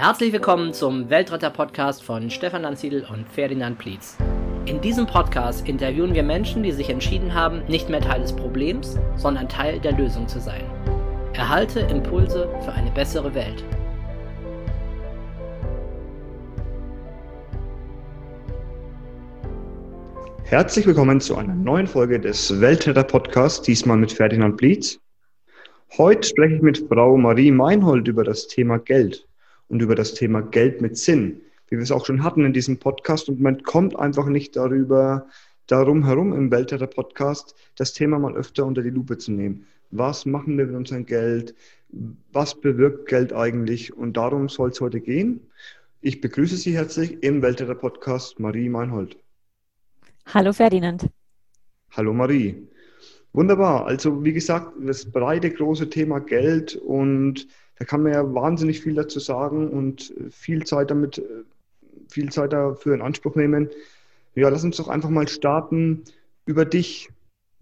Herzlich willkommen zum Weltretter-Podcast von Stefan Lanziedl und Ferdinand Plietz. In diesem Podcast interviewen wir Menschen, die sich entschieden haben, nicht mehr Teil des Problems, sondern Teil der Lösung zu sein. Erhalte Impulse für eine bessere Welt. Herzlich willkommen zu einer neuen Folge des Weltretter-Podcasts, diesmal mit Ferdinand Blietz. Heute spreche ich mit Frau Marie Meinhold über das Thema Geld und über das Thema Geld mit Sinn, wie wir es auch schon hatten in diesem Podcast. Und man kommt einfach nicht darüber, darum herum im Weltretter-Podcast, das Thema mal öfter unter die Lupe zu nehmen. Was machen wir mit unserem Geld? Was bewirkt Geld eigentlich? Und darum soll es heute gehen. Ich begrüße Sie herzlich im Weltretter-Podcast Marie Meinhold. Hallo Ferdinand. Hallo Marie. Wunderbar. Also wie gesagt, das breite, große Thema Geld und da kann man ja wahnsinnig viel dazu sagen und viel Zeit damit, viel Zeit dafür in Anspruch nehmen. Ja, lass uns doch einfach mal starten über dich.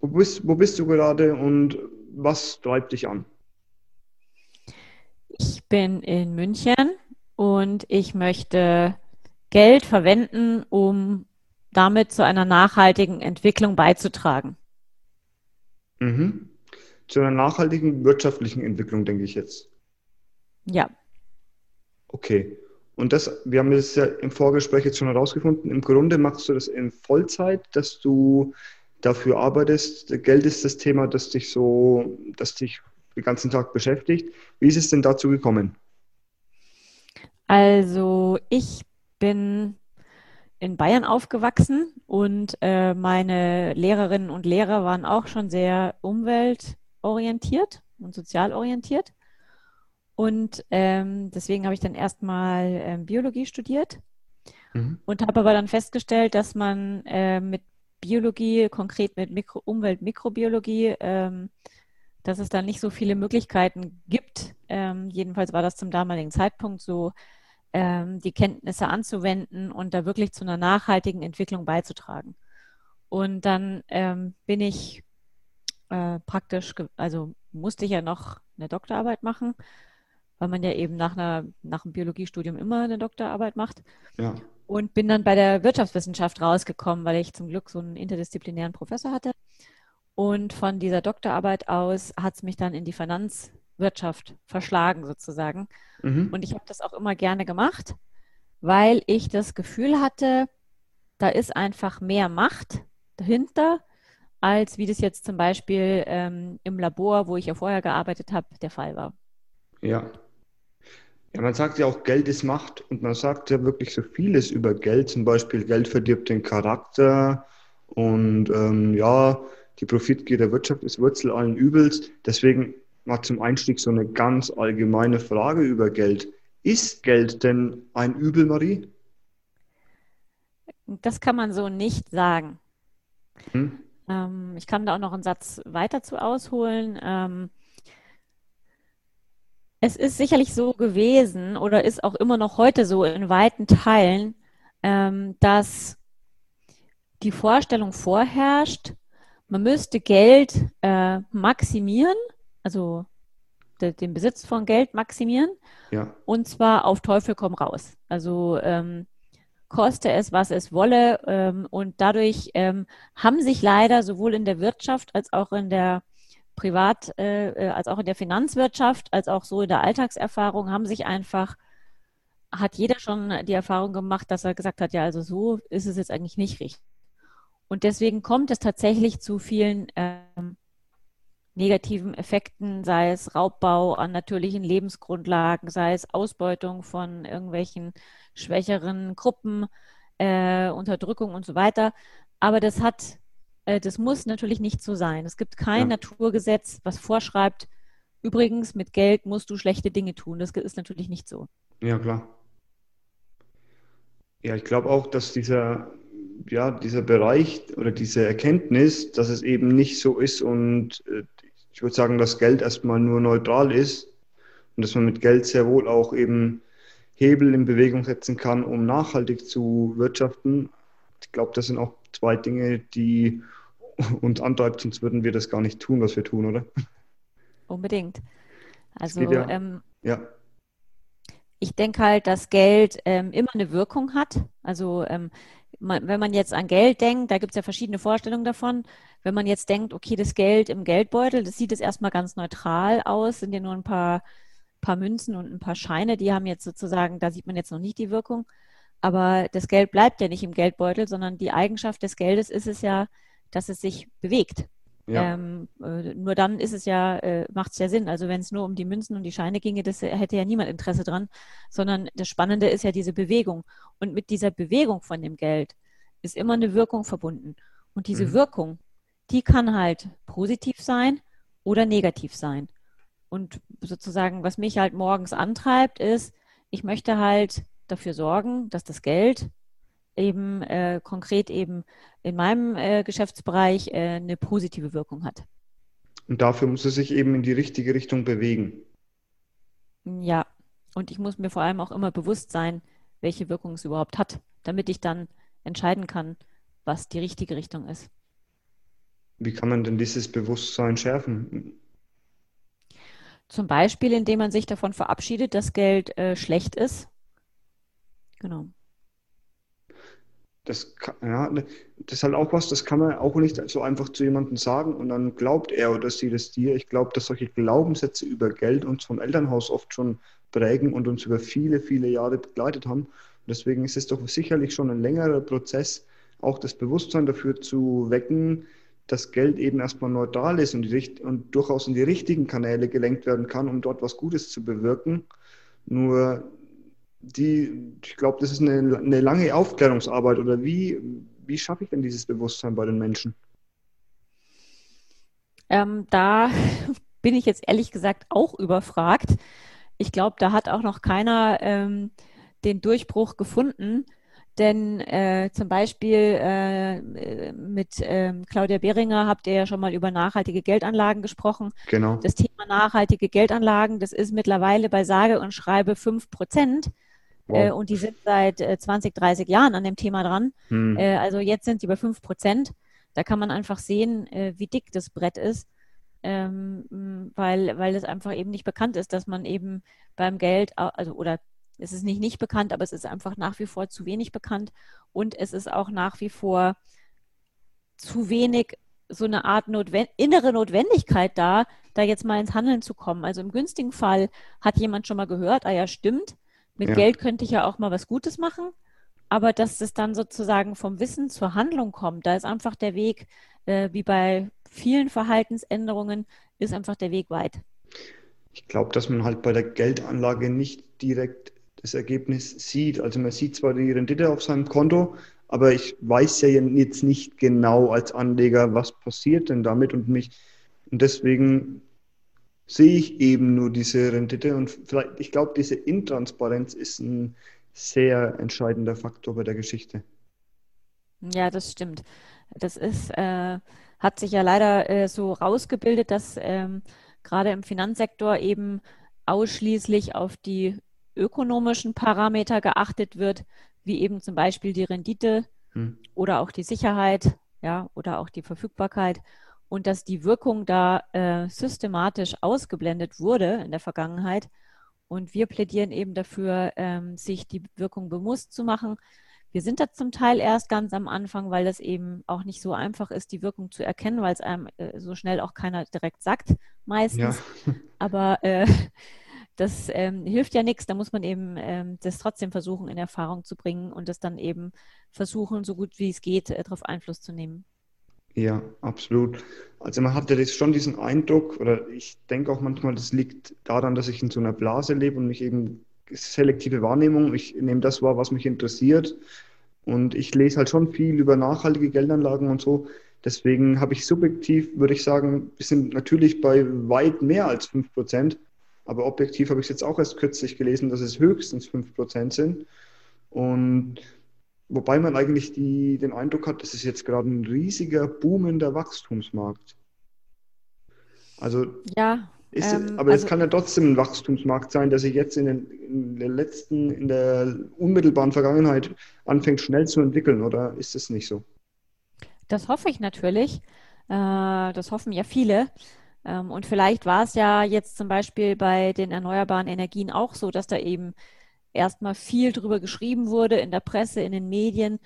Wo bist, wo bist du gerade und was treibt dich an? Ich bin in München und ich möchte Geld verwenden, um damit zu einer nachhaltigen Entwicklung beizutragen. Mhm. Zu einer nachhaltigen wirtschaftlichen Entwicklung, denke ich jetzt. Ja. Okay. Und das, wir haben das ja im Vorgespräch jetzt schon herausgefunden, im Grunde machst du das in Vollzeit, dass du dafür arbeitest. Geld ist das Thema, das dich so, das dich den ganzen Tag beschäftigt. Wie ist es denn dazu gekommen? Also ich bin in Bayern aufgewachsen und äh, meine Lehrerinnen und Lehrer waren auch schon sehr umweltorientiert und sozialorientiert. Und ähm, deswegen habe ich dann erstmal ähm, Biologie studiert mhm. und habe aber dann festgestellt, dass man äh, mit Biologie, konkret mit Mikro Umwelt-Mikrobiologie, ähm, dass es da nicht so viele Möglichkeiten gibt. Ähm, jedenfalls war das zum damaligen Zeitpunkt so, ähm, die Kenntnisse anzuwenden und da wirklich zu einer nachhaltigen Entwicklung beizutragen. Und dann ähm, bin ich äh, praktisch, also musste ich ja noch eine Doktorarbeit machen, weil man ja eben nach, einer, nach einem Biologiestudium immer eine Doktorarbeit macht. Ja. Und bin dann bei der Wirtschaftswissenschaft rausgekommen, weil ich zum Glück so einen interdisziplinären Professor hatte. Und von dieser Doktorarbeit aus hat es mich dann in die Finanz- Wirtschaft verschlagen sozusagen. Mhm. Und ich habe das auch immer gerne gemacht, weil ich das Gefühl hatte, da ist einfach mehr Macht dahinter, als wie das jetzt zum Beispiel ähm, im Labor, wo ich ja vorher gearbeitet habe, der Fall war. Ja. Ja, man sagt ja auch, Geld ist Macht und man sagt ja wirklich so vieles über Geld. Zum Beispiel, Geld verdirbt den Charakter und ähm, ja, die Profitgier der Wirtschaft ist Wurzel allen Übels. Deswegen mal zum Einstieg so eine ganz allgemeine Frage über Geld. Ist Geld denn ein Übel, Marie? Das kann man so nicht sagen. Hm? Ähm, ich kann da auch noch einen Satz weiter zu ausholen. Ähm, es ist sicherlich so gewesen oder ist auch immer noch heute so in weiten Teilen, ähm, dass die Vorstellung vorherrscht, man müsste Geld äh, maximieren also de, den Besitz von Geld maximieren. Ja. Und zwar auf Teufel komm raus. Also ähm, koste es, was es wolle. Ähm, und dadurch ähm, haben sich leider sowohl in der Wirtschaft als auch in der Privat, äh, äh, als auch in der Finanzwirtschaft, als auch so in der Alltagserfahrung, haben sich einfach, hat jeder schon die Erfahrung gemacht, dass er gesagt hat, ja, also so ist es jetzt eigentlich nicht richtig. Und deswegen kommt es tatsächlich zu vielen ähm, negativen Effekten, sei es Raubbau an natürlichen Lebensgrundlagen, sei es Ausbeutung von irgendwelchen schwächeren Gruppen, äh, Unterdrückung und so weiter. Aber das hat, das muss natürlich nicht so sein. Es gibt kein ja. Naturgesetz, was vorschreibt, übrigens, mit Geld musst du schlechte Dinge tun. Das ist natürlich nicht so. Ja, klar. Ja, ich glaube auch, dass dieser, ja, dieser Bereich oder diese Erkenntnis, dass es eben nicht so ist und äh, ich würde sagen, dass Geld erstmal nur neutral ist und dass man mit Geld sehr wohl auch eben Hebel in Bewegung setzen kann, um nachhaltig zu wirtschaften. Ich glaube, das sind auch zwei Dinge, die uns antreibt, sonst würden wir das gar nicht tun, was wir tun, oder? Unbedingt. Also ja, ähm, ja. ich denke halt, dass Geld ähm, immer eine Wirkung hat. Also ähm, man, wenn man jetzt an Geld denkt, da gibt es ja verschiedene Vorstellungen davon. Wenn man jetzt denkt, okay, das Geld im Geldbeutel, das sieht jetzt erstmal ganz neutral aus, sind ja nur ein paar, paar Münzen und ein paar Scheine, die haben jetzt sozusagen, da sieht man jetzt noch nicht die Wirkung. Aber das Geld bleibt ja nicht im Geldbeutel, sondern die Eigenschaft des Geldes ist es ja, dass es sich bewegt. Ja. Ähm, äh, nur dann ist es ja, äh, macht es ja Sinn. Also wenn es nur um die Münzen und die Scheine ginge, das hätte ja niemand Interesse dran, sondern das Spannende ist ja diese Bewegung. Und mit dieser Bewegung von dem Geld ist immer eine Wirkung verbunden. Und diese mhm. Wirkung, die kann halt positiv sein oder negativ sein. Und sozusagen, was mich halt morgens antreibt, ist, ich möchte halt dafür sorgen, dass das Geld eben äh, konkret eben in meinem äh, Geschäftsbereich äh, eine positive Wirkung hat. Und dafür muss es sich eben in die richtige Richtung bewegen. Ja, und ich muss mir vor allem auch immer bewusst sein, welche Wirkung es überhaupt hat, damit ich dann entscheiden kann, was die richtige Richtung ist. Wie kann man denn dieses Bewusstsein schärfen? Zum Beispiel, indem man sich davon verabschiedet, dass Geld äh, schlecht ist. Genau das, ja, das ist halt auch was, das kann man auch nicht so einfach zu jemandem sagen und dann glaubt er oder sie das dir. Ich glaube, dass solche Glaubenssätze über Geld uns vom Elternhaus oft schon prägen und uns über viele, viele Jahre begleitet haben. Und deswegen ist es doch sicherlich schon ein längerer Prozess, auch das Bewusstsein dafür zu wecken, dass Geld eben erstmal neutral ist und, die, und durchaus in die richtigen Kanäle gelenkt werden kann, um dort was Gutes zu bewirken. Nur die, ich glaube, das ist eine, eine lange Aufklärungsarbeit. Oder wie, wie schaffe ich denn dieses Bewusstsein bei den Menschen? Ähm, da bin ich jetzt ehrlich gesagt auch überfragt. Ich glaube, da hat auch noch keiner ähm, den Durchbruch gefunden. Denn äh, zum Beispiel äh, mit äh, Claudia Behringer habt ihr ja schon mal über nachhaltige Geldanlagen gesprochen. Genau. Das Thema nachhaltige Geldanlagen, das ist mittlerweile bei sage und schreibe 5 Prozent. Wow. Äh, und die sind seit äh, 20, 30 Jahren an dem Thema dran. Hm. Äh, also jetzt sind sie bei 5 Prozent. Da kann man einfach sehen, äh, wie dick das Brett ist, ähm, weil, weil es einfach eben nicht bekannt ist, dass man eben beim Geld, also oder es ist nicht nicht bekannt, aber es ist einfach nach wie vor zu wenig bekannt und es ist auch nach wie vor zu wenig so eine Art Notwend innere Notwendigkeit da, da jetzt mal ins Handeln zu kommen. Also im günstigen Fall hat jemand schon mal gehört, ah ja, stimmt, mit ja. Geld könnte ich ja auch mal was Gutes machen, aber dass es dann sozusagen vom Wissen zur Handlung kommt, da ist einfach der Weg, äh, wie bei vielen Verhaltensänderungen, ist einfach der Weg weit. Ich glaube, dass man halt bei der Geldanlage nicht direkt das Ergebnis sieht. Also man sieht zwar die Rendite auf seinem Konto, aber ich weiß ja jetzt nicht genau als Anleger, was passiert denn damit und mich. Und deswegen sehe ich eben nur diese Rendite und vielleicht, ich glaube, diese Intransparenz ist ein sehr entscheidender Faktor bei der Geschichte. Ja, das stimmt. Das ist, äh, hat sich ja leider äh, so rausgebildet, dass ähm, gerade im Finanzsektor eben ausschließlich auf die ökonomischen Parameter geachtet wird, wie eben zum Beispiel die Rendite hm. oder auch die Sicherheit, ja, oder auch die Verfügbarkeit und dass die Wirkung da äh, systematisch ausgeblendet wurde in der Vergangenheit. Und wir plädieren eben dafür, ähm, sich die Wirkung bewusst zu machen. Wir sind da zum Teil erst ganz am Anfang, weil das eben auch nicht so einfach ist, die Wirkung zu erkennen, weil es einem äh, so schnell auch keiner direkt sagt, meistens. Ja. Aber äh, das ähm, hilft ja nichts. Da muss man eben ähm, das trotzdem versuchen, in Erfahrung zu bringen und das dann eben versuchen, so gut wie es geht, äh, darauf Einfluss zu nehmen. Ja, absolut. Also man hat ja schon diesen Eindruck, oder ich denke auch manchmal, das liegt daran, dass ich in so einer Blase lebe und mich eben selektive Wahrnehmung, ich nehme das wahr, was mich interessiert. Und ich lese halt schon viel über nachhaltige Geldanlagen und so. Deswegen habe ich subjektiv, würde ich sagen, wir sind natürlich bei weit mehr als 5%. Aber objektiv habe ich es jetzt auch erst kürzlich gelesen, dass es höchstens 5% sind. Und Wobei man eigentlich die, den Eindruck hat, das ist jetzt gerade ein riesiger boomender Wachstumsmarkt. Also ja, ist, ähm, aber also, es kann ja trotzdem ein Wachstumsmarkt sein, der sich jetzt in, den, in der letzten, in der unmittelbaren Vergangenheit anfängt schnell zu entwickeln, oder ist es nicht so? Das hoffe ich natürlich. Äh, das hoffen ja viele. Ähm, und vielleicht war es ja jetzt zum Beispiel bei den erneuerbaren Energien auch so, dass da eben erstmal viel drüber geschrieben wurde in der Presse, in den Medien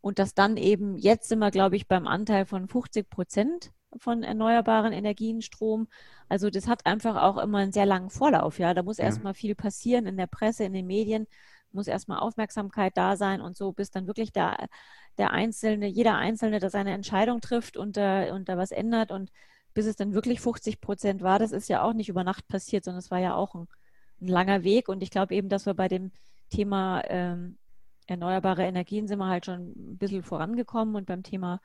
und dass dann eben, jetzt sind wir, glaube ich, beim Anteil von 50 Prozent von erneuerbaren Energien, Strom. Also das hat einfach auch immer einen sehr langen Vorlauf. Ja, da muss ja. erstmal viel passieren in der Presse, in den Medien, muss erstmal Aufmerksamkeit da sein und so, bis dann wirklich der, der Einzelne, jeder Einzelne, der seine Entscheidung trifft und, äh, und da was ändert und bis es dann wirklich 50 Prozent war, das ist ja auch nicht über Nacht passiert, sondern es war ja auch ein, ein langer Weg. Und ich glaube eben, dass wir bei dem Thema ähm, erneuerbare Energien sind wir halt schon ein bisschen vorangekommen und beim Thema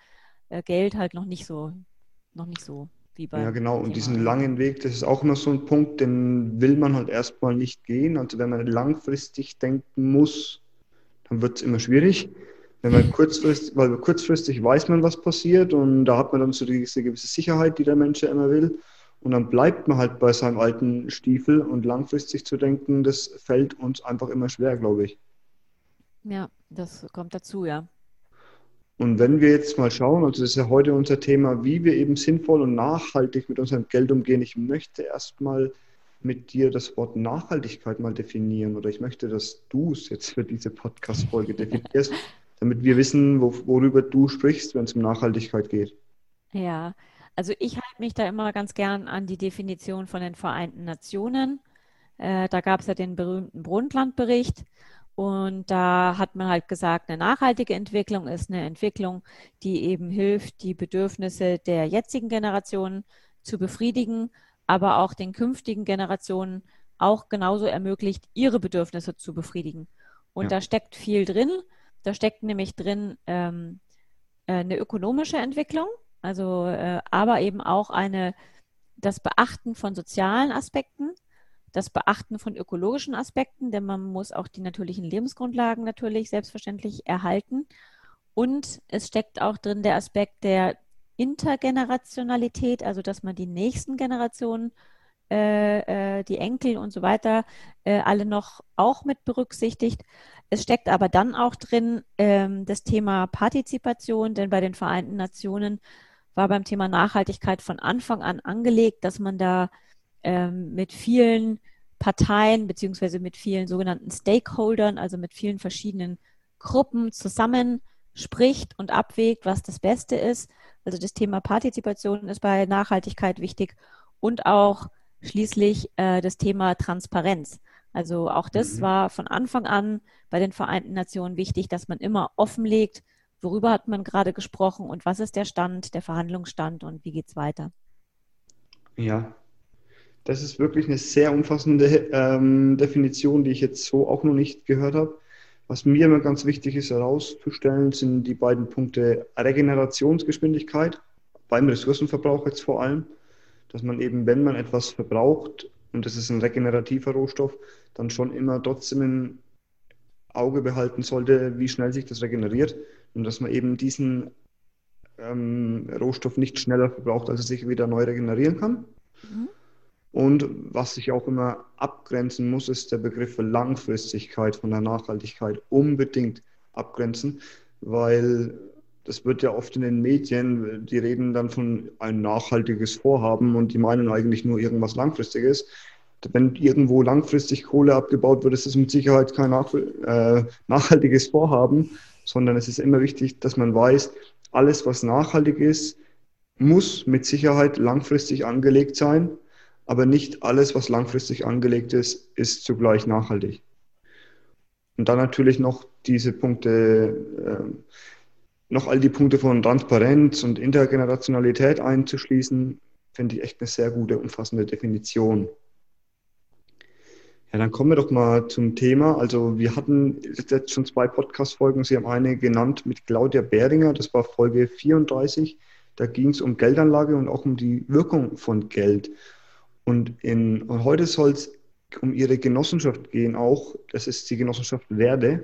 äh, Geld halt noch nicht so noch nicht so wie bei. Ja, genau. Und diesen langen Weg, das ist auch immer so ein Punkt, den will man halt erstmal nicht gehen. Also wenn man langfristig denken muss, dann wird es immer schwierig. Wenn man kurzfristig, weil kurzfristig weiß man, was passiert und da hat man dann so diese gewisse Sicherheit, die der Mensch ja immer will. Und dann bleibt man halt bei seinem alten Stiefel und langfristig zu denken, das fällt uns einfach immer schwer, glaube ich. Ja, das kommt dazu, ja. Und wenn wir jetzt mal schauen, also das ist ja heute unser Thema, wie wir eben sinnvoll und nachhaltig mit unserem Geld umgehen. Ich möchte erstmal mit dir das Wort Nachhaltigkeit mal definieren oder ich möchte, dass du es jetzt für diese Podcast-Folge definierst, damit wir wissen, worüber du sprichst, wenn es um Nachhaltigkeit geht. Ja, also ich halte mich da immer ganz gern an die Definition von den Vereinten Nationen. Äh, da gab es ja den berühmten Brundtland-Bericht und da hat man halt gesagt, eine nachhaltige Entwicklung ist eine Entwicklung, die eben hilft, die Bedürfnisse der jetzigen Generationen zu befriedigen, aber auch den künftigen Generationen auch genauso ermöglicht, ihre Bedürfnisse zu befriedigen. Und ja. da steckt viel drin. Da steckt nämlich drin ähm, äh, eine ökonomische Entwicklung, also äh, aber eben auch eine das Beachten von sozialen Aspekten, das Beachten von ökologischen Aspekten, denn man muss auch die natürlichen Lebensgrundlagen natürlich selbstverständlich erhalten. Und es steckt auch drin der Aspekt der Intergenerationalität, also dass man die nächsten Generationen, äh, äh, die Enkel und so weiter, äh, alle noch auch mit berücksichtigt. Es steckt aber dann auch drin ähm, das Thema Partizipation, denn bei den Vereinten Nationen war beim Thema Nachhaltigkeit von Anfang an angelegt, dass man da ähm, mit vielen Parteien beziehungsweise mit vielen sogenannten Stakeholdern, also mit vielen verschiedenen Gruppen zusammen spricht und abwägt, was das Beste ist. Also das Thema Partizipation ist bei Nachhaltigkeit wichtig und auch schließlich äh, das Thema Transparenz. Also auch das mhm. war von Anfang an bei den Vereinten Nationen wichtig, dass man immer offenlegt, worüber hat man gerade gesprochen und was ist der Stand, der Verhandlungsstand und wie geht es weiter. Ja, das ist wirklich eine sehr umfassende ähm, Definition, die ich jetzt so auch noch nicht gehört habe. Was mir immer ganz wichtig ist herauszustellen, sind die beiden Punkte Regenerationsgeschwindigkeit beim Ressourcenverbrauch jetzt vor allem, dass man eben, wenn man etwas verbraucht und das ist ein regenerativer Rohstoff, dann schon immer trotzdem im Auge behalten sollte, wie schnell sich das regeneriert und dass man eben diesen ähm, Rohstoff nicht schneller verbraucht, als er sich wieder neu regenerieren kann. Mhm. Und was sich auch immer abgrenzen muss, ist der Begriff Langfristigkeit von der Nachhaltigkeit unbedingt abgrenzen, weil das wird ja oft in den Medien, die reden dann von ein nachhaltiges Vorhaben und die meinen eigentlich nur irgendwas Langfristiges. Wenn irgendwo langfristig Kohle abgebaut wird, ist es mit Sicherheit kein äh, nachhaltiges Vorhaben, sondern es ist immer wichtig, dass man weiß, alles, was nachhaltig ist, muss mit Sicherheit langfristig angelegt sein aber nicht alles, was langfristig angelegt ist, ist zugleich nachhaltig. Und dann natürlich noch diese Punkte, äh, noch all die Punkte von Transparenz und Intergenerationalität einzuschließen, finde ich echt eine sehr gute, umfassende Definition. Ja, dann kommen wir doch mal zum Thema. Also wir hatten jetzt schon zwei Podcast-Folgen. Sie haben eine genannt mit Claudia Behringer, das war Folge 34. Da ging es um Geldanlage und auch um die Wirkung von Geld. Und, in, und heute soll es um ihre Genossenschaft gehen, auch. Das ist die Genossenschaft Werde.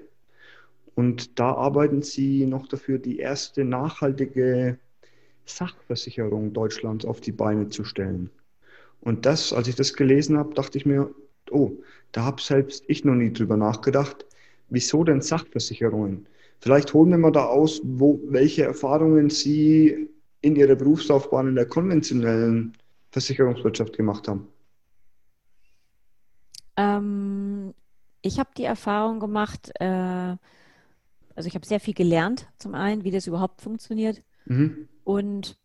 Und da arbeiten sie noch dafür, die erste nachhaltige Sachversicherung Deutschlands auf die Beine zu stellen. Und das, als ich das gelesen habe, dachte ich mir, oh, da habe selbst ich noch nie drüber nachgedacht. Wieso denn Sachversicherungen? Vielleicht holen wir mal da aus, wo, welche Erfahrungen Sie in Ihrer Berufslaufbahn in der konventionellen Versicherungswirtschaft gemacht haben? Ähm, ich habe die Erfahrung gemacht, äh, also ich habe sehr viel gelernt, zum einen, wie das überhaupt funktioniert. Mhm. Und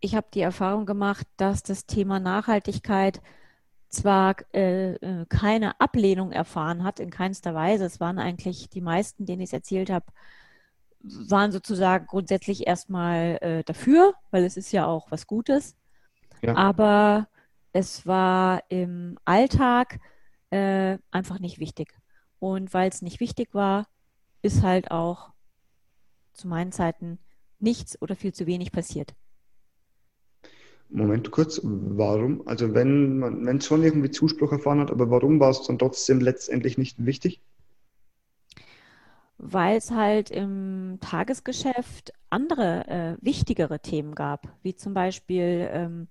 ich habe die Erfahrung gemacht, dass das Thema Nachhaltigkeit zwar äh, äh, keine Ablehnung erfahren hat, in keinster Weise. Es waren eigentlich die meisten, denen ich es erzählt habe, waren sozusagen grundsätzlich erstmal äh, dafür, weil es ist ja auch was Gutes. Ja. Aber es war im Alltag äh, einfach nicht wichtig. Und weil es nicht wichtig war, ist halt auch zu meinen Zeiten nichts oder viel zu wenig passiert. Moment kurz, warum? Also wenn man, wenn es schon irgendwie Zuspruch erfahren hat, aber warum war es dann trotzdem letztendlich nicht wichtig? Weil es halt im Tagesgeschäft andere äh, wichtigere Themen gab, wie zum Beispiel ähm,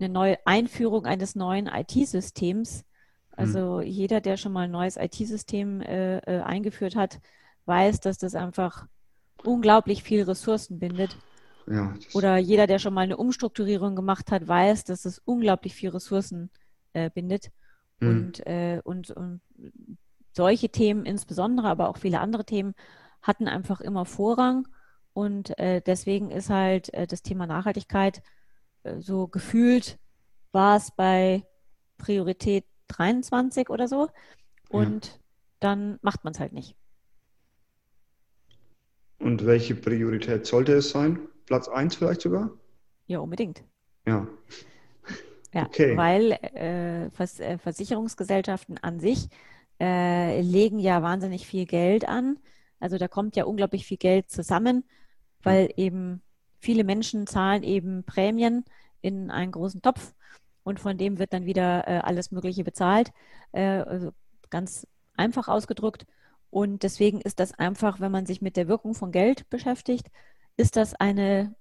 eine neue Einführung eines neuen IT-Systems. Also hm. jeder, der schon mal ein neues IT-System äh, äh, eingeführt hat, weiß, dass das einfach unglaublich viel Ressourcen bindet. Ja, Oder jeder, der schon mal eine Umstrukturierung gemacht hat, weiß, dass es unglaublich viel Ressourcen äh, bindet. Mhm. Und, äh, und, und solche Themen insbesondere, aber auch viele andere Themen hatten einfach immer Vorrang. Und äh, deswegen ist halt äh, das Thema Nachhaltigkeit äh, so gefühlt, war es bei Priorität 23 oder so. Und ja. dann macht man es halt nicht. Und welche Priorität sollte es sein? Platz 1 vielleicht sogar? Ja, unbedingt. Ja. Ja, okay. weil äh, Vers äh, Versicherungsgesellschaften an sich äh, legen ja wahnsinnig viel Geld an. Also da kommt ja unglaublich viel Geld zusammen, weil eben viele Menschen zahlen eben Prämien in einen großen Topf und von dem wird dann wieder äh, alles Mögliche bezahlt. Äh, also ganz einfach ausgedrückt. Und deswegen ist das einfach, wenn man sich mit der Wirkung von Geld beschäftigt, ist das eine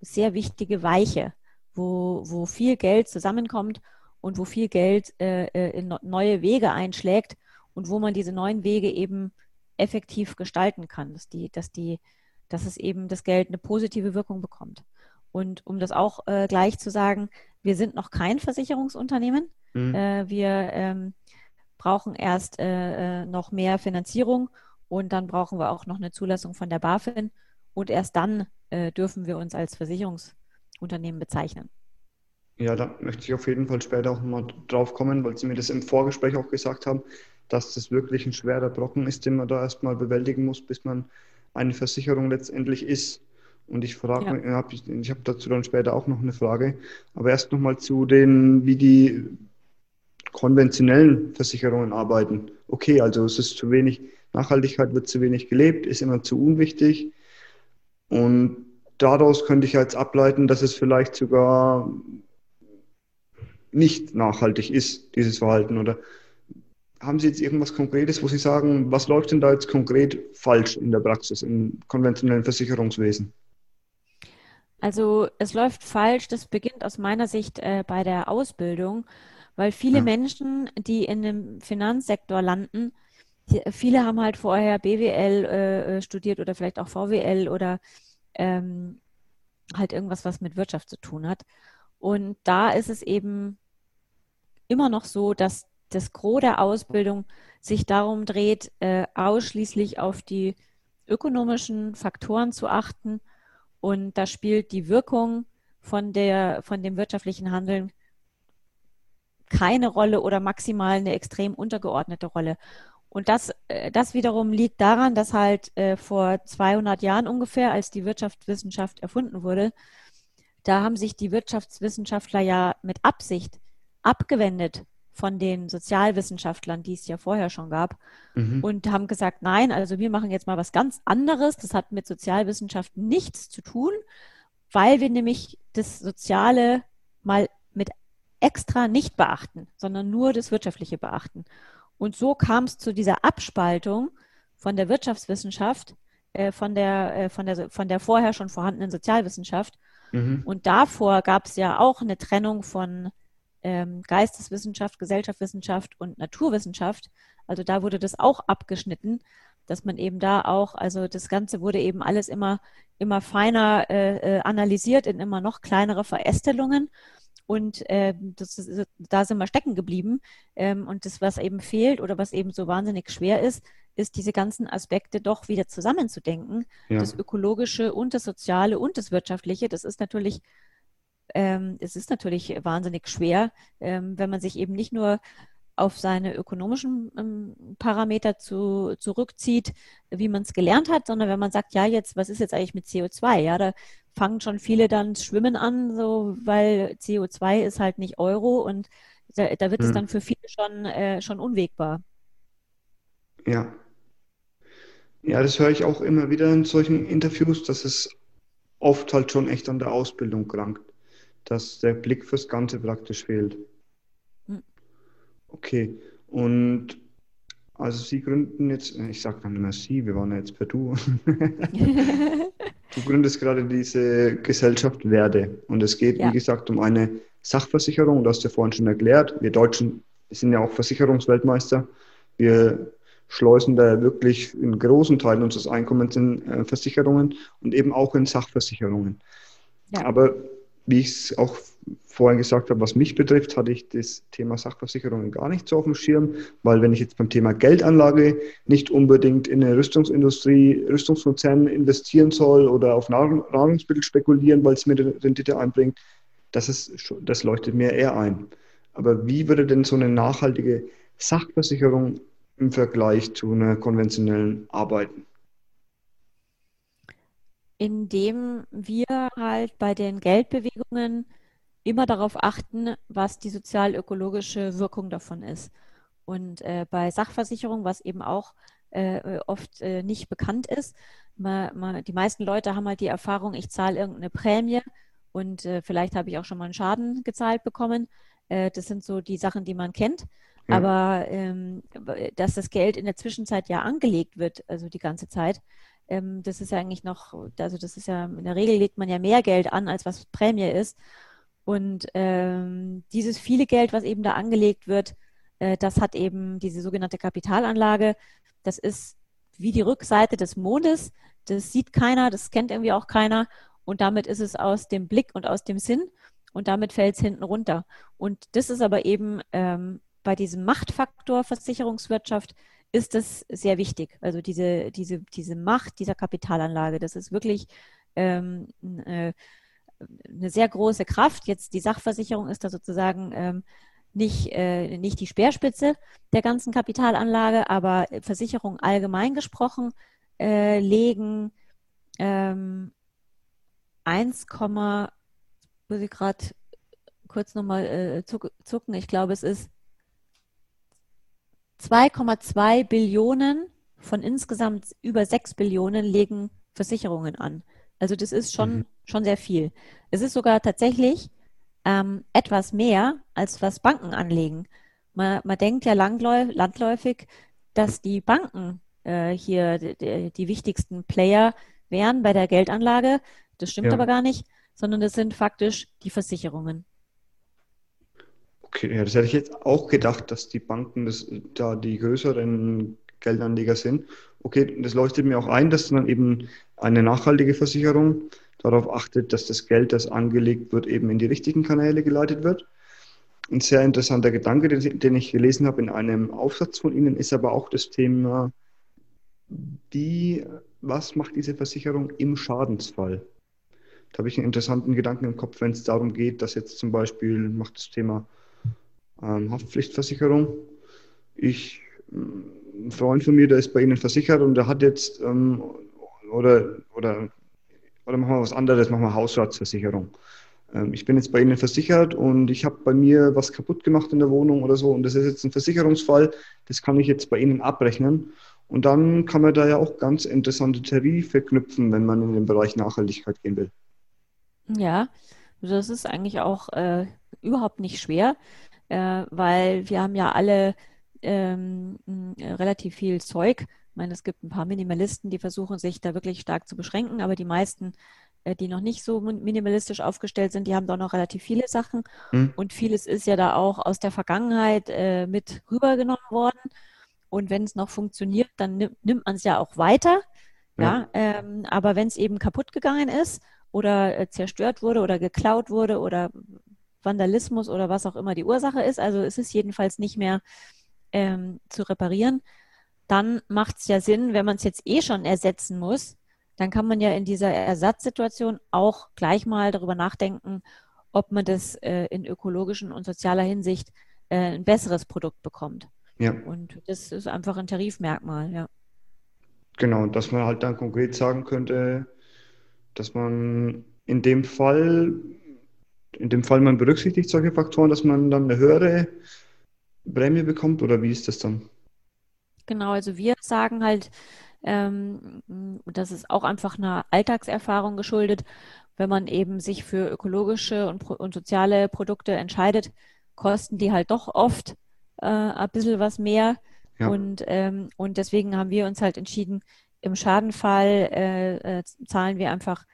sehr wichtige Weiche, wo, wo viel Geld zusammenkommt und wo viel Geld äh, äh in neue Wege einschlägt und wo man diese neuen Wege eben effektiv gestalten kann, dass, die, dass, die, dass es eben das Geld eine positive Wirkung bekommt. Und um das auch äh, gleich zu sagen, wir sind noch kein Versicherungsunternehmen. Mhm. Äh, wir ähm, brauchen erst äh, äh, noch mehr Finanzierung und dann brauchen wir auch noch eine Zulassung von der BaFin und erst dann äh, dürfen wir uns als Versicherungsunternehmen bezeichnen. Ja, da möchte ich auf jeden Fall später auch nochmal drauf kommen, weil Sie mir das im Vorgespräch auch gesagt haben, dass das wirklich ein schwerer Brocken ist, den man da erstmal bewältigen muss, bis man eine Versicherung letztendlich ist. Und ich frage ja. mich, hab ich, ich habe dazu dann später auch noch eine Frage, aber erst nochmal zu den, wie die konventionellen Versicherungen arbeiten. Okay, also es ist zu wenig, Nachhaltigkeit wird zu wenig gelebt, ist immer zu unwichtig. Und daraus könnte ich jetzt ableiten, dass es vielleicht sogar nicht nachhaltig ist, dieses Verhalten. Oder haben Sie jetzt irgendwas Konkretes, wo Sie sagen, was läuft denn da jetzt konkret falsch in der Praxis, im konventionellen Versicherungswesen? Also es läuft falsch, das beginnt aus meiner Sicht äh, bei der Ausbildung. Weil viele ja. Menschen, die in dem Finanzsektor landen, viele haben halt vorher BWL äh, äh studiert oder vielleicht auch VWL oder ähm, halt irgendwas, was mit Wirtschaft zu tun hat. Und da ist es eben immer noch so, dass das Gros der Ausbildung sich darum dreht, äh, ausschließlich auf die ökonomischen Faktoren zu achten. Und da spielt die Wirkung von, der, von dem wirtschaftlichen Handeln keine Rolle oder maximal eine extrem untergeordnete Rolle. Und das, äh, das wiederum liegt daran, dass halt äh, vor 200 Jahren ungefähr, als die Wirtschaftswissenschaft erfunden wurde, da haben sich die Wirtschaftswissenschaftler ja mit Absicht abgewendet von den Sozialwissenschaftlern, die es ja vorher schon gab, mhm. und haben gesagt, nein, also wir machen jetzt mal was ganz anderes. Das hat mit Sozialwissenschaften nichts zu tun, weil wir nämlich das Soziale mal mit extra nicht beachten, sondern nur das Wirtschaftliche beachten. Und so kam es zu dieser Abspaltung von der Wirtschaftswissenschaft, äh, von, der, äh, von, der, von der vorher schon vorhandenen Sozialwissenschaft. Mhm. Und davor gab es ja auch eine Trennung von ähm, Geisteswissenschaft, Gesellschaftswissenschaft und Naturwissenschaft. Also da wurde das auch abgeschnitten, dass man eben da auch, also das Ganze wurde eben alles immer, immer feiner äh, äh analysiert in immer noch kleinere Verästelungen. Und äh, das ist, da sind wir stecken geblieben. Ähm, und das, was eben fehlt oder was eben so wahnsinnig schwer ist, ist diese ganzen Aspekte doch wieder zusammenzudenken. Ja. Das Ökologische und das Soziale und das Wirtschaftliche. Das ist natürlich, ähm, es ist natürlich wahnsinnig schwer, ähm, wenn man sich eben nicht nur auf seine ökonomischen ähm, Parameter zu, zurückzieht, wie man es gelernt hat, sondern wenn man sagt, ja, jetzt, was ist jetzt eigentlich mit CO2? Ja, da fangen schon viele dann Schwimmen an, so, weil CO2 ist halt nicht Euro und da, da wird hm. es dann für viele schon, äh, schon unwegbar. Ja. Ja, das höre ich auch immer wieder in solchen Interviews, dass es oft halt schon echt an der Ausbildung krankt, dass der Blick fürs Ganze praktisch fehlt. Okay, und also Sie gründen jetzt, ich sage dann immer Sie, wir waren ja jetzt per Du. du gründest gerade diese Gesellschaft Werde und es geht, ja. wie gesagt, um eine Sachversicherung, das hast du ja vorhin schon erklärt. Wir Deutschen sind ja auch Versicherungsweltmeister. Wir schleusen da wirklich in großen Teilen unseres Einkommens in äh, Versicherungen und eben auch in Sachversicherungen. Ja. Aber wie ich es auch vorhin gesagt habe, was mich betrifft, hatte ich das Thema Sachversicherungen gar nicht so auf dem Schirm, weil wenn ich jetzt beim Thema Geldanlage nicht unbedingt in eine Rüstungsindustrie, Rüstungskonzern investieren soll oder auf Nahrungsmittel spekulieren, weil es mir Rendite einbringt, das, ist, das leuchtet mir eher ein. Aber wie würde denn so eine nachhaltige Sachversicherung im Vergleich zu einer konventionellen arbeiten? Indem wir halt bei den Geldbewegungen immer darauf achten, was die sozial-ökologische Wirkung davon ist. Und äh, bei Sachversicherung, was eben auch äh, oft äh, nicht bekannt ist, man, man, die meisten Leute haben halt die Erfahrung, ich zahle irgendeine Prämie und äh, vielleicht habe ich auch schon mal einen Schaden gezahlt bekommen. Äh, das sind so die Sachen, die man kennt. Ja. Aber ähm, dass das Geld in der Zwischenzeit ja angelegt wird, also die ganze Zeit, ähm, das ist ja eigentlich noch, also das ist ja, in der Regel legt man ja mehr Geld an, als was Prämie ist. Und ähm, dieses viele Geld, was eben da angelegt wird, äh, das hat eben diese sogenannte Kapitalanlage. Das ist wie die Rückseite des Mondes. Das sieht keiner, das kennt irgendwie auch keiner. Und damit ist es aus dem Blick und aus dem Sinn. Und damit fällt es hinten runter. Und das ist aber eben ähm, bei diesem Machtfaktor Versicherungswirtschaft ist das sehr wichtig. Also diese, diese, diese Macht dieser Kapitalanlage, das ist wirklich ähm, äh, eine sehr große Kraft. Jetzt die Sachversicherung ist da sozusagen ähm, nicht, äh, nicht die Speerspitze der ganzen Kapitalanlage, aber Versicherungen allgemein gesprochen äh, legen ähm, 1, muss ich gerade kurz nochmal äh, zucken, ich glaube es ist 2,2 Billionen von insgesamt über 6 Billionen legen Versicherungen an. Also das ist schon, mhm. schon sehr viel. Es ist sogar tatsächlich ähm, etwas mehr, als was Banken anlegen. Man, man denkt ja landläufig, dass die Banken äh, hier die, die, wichtigsten Player wären bei der Geldanlage. Das stimmt ja. aber gar nicht, sondern das sind faktisch die Versicherungen. Okay, ja, das hätte ich jetzt auch gedacht, dass die Banken das, da die größeren Geldanleger sind. Okay, das leuchtet mir auch ein, dass dann eben eine nachhaltige Versicherung darauf achtet, dass das Geld, das angelegt wird, eben in die richtigen Kanäle geleitet wird. Ein sehr interessanter Gedanke, den ich gelesen habe in einem Aufsatz von Ihnen, ist aber auch das Thema, wie, was macht diese Versicherung im Schadensfall? Da habe ich einen interessanten Gedanken im Kopf, wenn es darum geht, dass jetzt zum Beispiel macht das Thema ähm, Haftpflichtversicherung. Ich, ein Freund von mir, der ist bei Ihnen versichert und der hat jetzt ähm, oder, oder, oder machen wir was anderes, machen wir Hausratsversicherung. Ähm, ich bin jetzt bei Ihnen versichert und ich habe bei mir was kaputt gemacht in der Wohnung oder so und das ist jetzt ein Versicherungsfall, das kann ich jetzt bei Ihnen abrechnen. Und dann kann man da ja auch ganz interessante Tarife knüpfen, wenn man in den Bereich Nachhaltigkeit gehen will. Ja, das ist eigentlich auch äh, überhaupt nicht schwer, äh, weil wir haben ja alle ähm, relativ viel Zeug ich meine, es gibt ein paar Minimalisten, die versuchen, sich da wirklich stark zu beschränken, aber die meisten, äh, die noch nicht so minimalistisch aufgestellt sind, die haben doch noch relativ viele Sachen. Mhm. Und vieles ist ja da auch aus der Vergangenheit äh, mit rübergenommen worden. Und wenn es noch funktioniert, dann nimmt, nimmt man es ja auch weiter. Ja, ja ähm, aber wenn es eben kaputt gegangen ist oder äh, zerstört wurde oder geklaut wurde oder Vandalismus oder was auch immer die Ursache ist, also es ist jedenfalls nicht mehr ähm, zu reparieren, dann macht es ja Sinn, wenn man es jetzt eh schon ersetzen muss, dann kann man ja in dieser Ersatzsituation auch gleich mal darüber nachdenken, ob man das äh, in ökologischen und sozialer Hinsicht äh, ein besseres Produkt bekommt. Ja. Und das ist einfach ein Tarifmerkmal, ja. Genau, dass man halt dann konkret sagen könnte, dass man in dem Fall, in dem Fall man berücksichtigt solche Faktoren, dass man dann eine höhere Prämie bekommt oder wie ist das dann? Genau, also wir sagen halt, ähm, das ist auch einfach einer Alltagserfahrung geschuldet, wenn man eben sich für ökologische und, und soziale Produkte entscheidet, kosten die halt doch oft äh, ein bisschen was mehr. Ja. Und, ähm, und deswegen haben wir uns halt entschieden, im Schadenfall äh, äh, zahlen wir einfach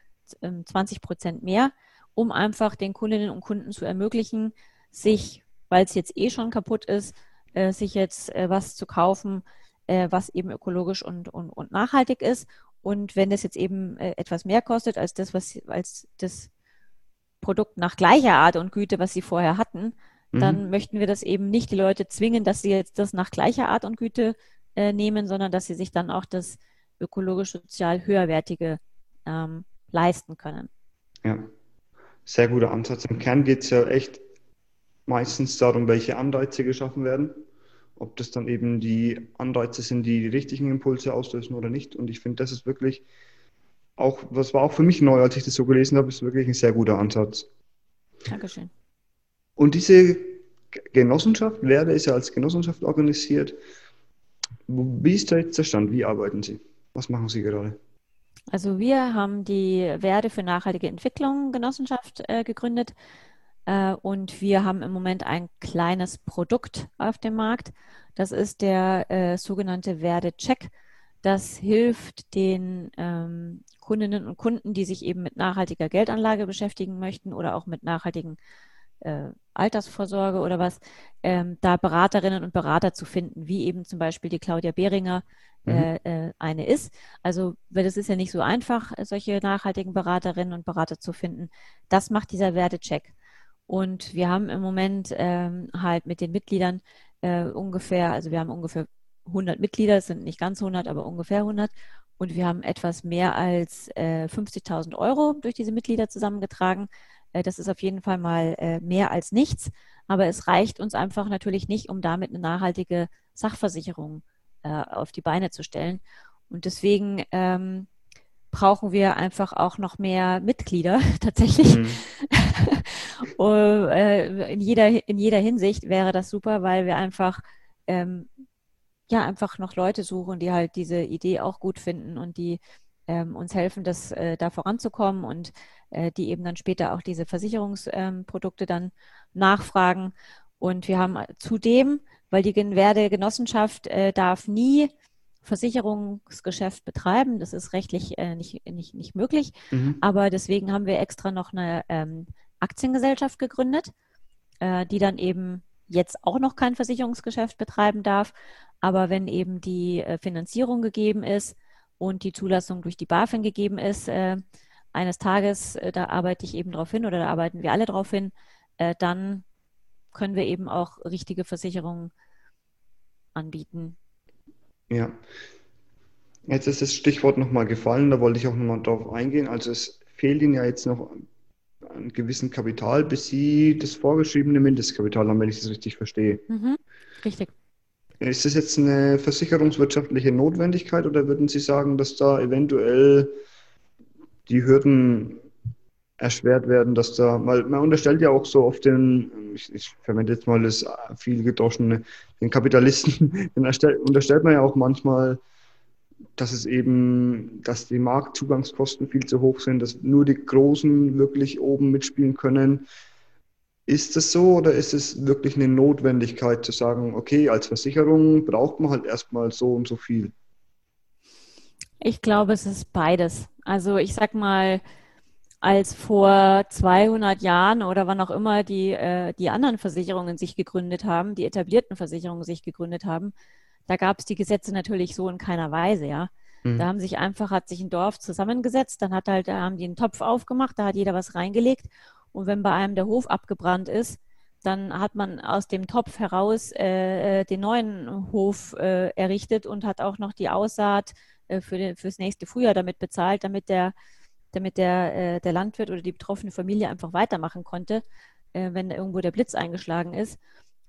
20 ähm, Prozent mehr, um einfach den Kundinnen und Kunden zu ermöglichen, sich, weil es jetzt eh schon kaputt ist, äh, sich jetzt äh, was zu kaufen, äh, was eben ökologisch und, und, und nachhaltig ist. Und wenn das jetzt eben äh, etwas mehr kostet als das, was als das Produkt nach gleicher Art und Güte, was sie vorher hatten, mhm. dann möchten wir das eben nicht die Leute zwingen, dass sie jetzt das nach gleicher Art und Güte äh, nehmen, sondern dass sie sich dann auch das ökologisch-sozial höherwertige ähm, leisten können. Ja, sehr guter Ansatz. Im Kern geht es ja echt meistens darum, welche Anreize geschaffen werden. Ob das dann eben die Anreize sind, die die richtigen Impulse auslösen oder nicht. Und ich finde, das ist wirklich auch, das war auch für mich neu, als ich das so gelesen habe, ist wirklich ein sehr guter Ansatz. Dankeschön. Und diese Genossenschaft, Werde ist ja als Genossenschaft organisiert. Wie ist da jetzt der Stand? Wie arbeiten Sie? Was machen Sie gerade? Also wir haben die Werde für nachhaltige Entwicklung Genossenschaft äh, gegründet und wir haben im Moment ein kleines Produkt auf dem Markt. Das ist der äh, sogenannte Werde-Check. Das hilft den ähm, Kundinnen und Kunden, die sich eben mit nachhaltiger Geldanlage beschäftigen möchten oder auch mit nachhaltigen äh, Altersvorsorge oder was, ähm, da Beraterinnen und Berater zu finden, wie eben zum Beispiel die Claudia Behringer mhm. äh, äh, eine ist. Also, weil es ist ja nicht so einfach, solche nachhaltigen Beraterinnen und Berater zu finden. Das macht dieser Wertecheck. Und wir haben im Moment ähm, halt mit den Mitgliedern äh, ungefähr, also wir haben ungefähr 100 Mitglieder, es sind nicht ganz 100, aber ungefähr 100. Und wir haben etwas mehr als äh, 50.000 Euro durch diese Mitglieder zusammengetragen. Äh, das ist auf jeden Fall mal äh, mehr als nichts. Aber es reicht uns einfach natürlich nicht, um damit eine nachhaltige Sachversicherung äh, auf die Beine zu stellen. Und deswegen ähm, brauchen wir einfach auch noch mehr Mitglieder tatsächlich. Mhm. in, jeder, in jeder Hinsicht wäre das super, weil wir einfach ähm, ja einfach noch Leute suchen, die halt diese Idee auch gut finden und die ähm, uns helfen, das äh, da voranzukommen und äh, die eben dann später auch diese Versicherungsprodukte dann nachfragen. Und wir haben zudem, weil die Gewerbe-Genossenschaft äh, darf nie Versicherungsgeschäft betreiben. Das ist rechtlich äh, nicht, nicht, nicht möglich. Mhm. Aber deswegen haben wir extra noch eine ähm, Aktiengesellschaft gegründet, äh, die dann eben jetzt auch noch kein Versicherungsgeschäft betreiben darf. Aber wenn eben die äh, Finanzierung gegeben ist und die Zulassung durch die BaFin gegeben ist, äh, eines Tages, äh, da arbeite ich eben darauf hin oder da arbeiten wir alle darauf hin, äh, dann können wir eben auch richtige Versicherungen anbieten. Ja. Jetzt ist das Stichwort nochmal gefallen, da wollte ich auch nochmal drauf eingehen. Also es fehlt Ihnen ja jetzt noch ein gewissen Kapital, bis Sie das vorgeschriebene Mindestkapital haben, wenn ich das richtig verstehe. Mhm, richtig. Ist das jetzt eine versicherungswirtschaftliche Notwendigkeit oder würden Sie sagen, dass da eventuell die Hürden erschwert werden, dass da, weil man unterstellt ja auch so oft den, ich, ich verwende jetzt mal das viel gedroschene, den Kapitalisten, den unterstellt man ja auch manchmal, dass es eben, dass die Marktzugangskosten viel zu hoch sind, dass nur die Großen wirklich oben mitspielen können. Ist das so oder ist es wirklich eine Notwendigkeit zu sagen, okay, als Versicherung braucht man halt erstmal so und so viel? Ich glaube, es ist beides. Also ich sag mal, als vor 200 Jahren oder wann auch immer die, äh, die anderen Versicherungen sich gegründet haben, die etablierten Versicherungen sich gegründet haben, da gab es die Gesetze natürlich so in keiner Weise, ja. Mhm. Da haben sich einfach, hat sich ein Dorf zusammengesetzt, dann hat halt, da haben die einen Topf aufgemacht, da hat jeder was reingelegt Und wenn bei einem der Hof abgebrannt ist, dann hat man aus dem Topf heraus äh, äh den neuen Hof äh, errichtet und hat auch noch die Aussaat äh, für den, fürs nächste Frühjahr damit bezahlt, damit der, damit der, äh, der Landwirt oder die betroffene Familie einfach weitermachen konnte, äh, wenn irgendwo der Blitz eingeschlagen ist.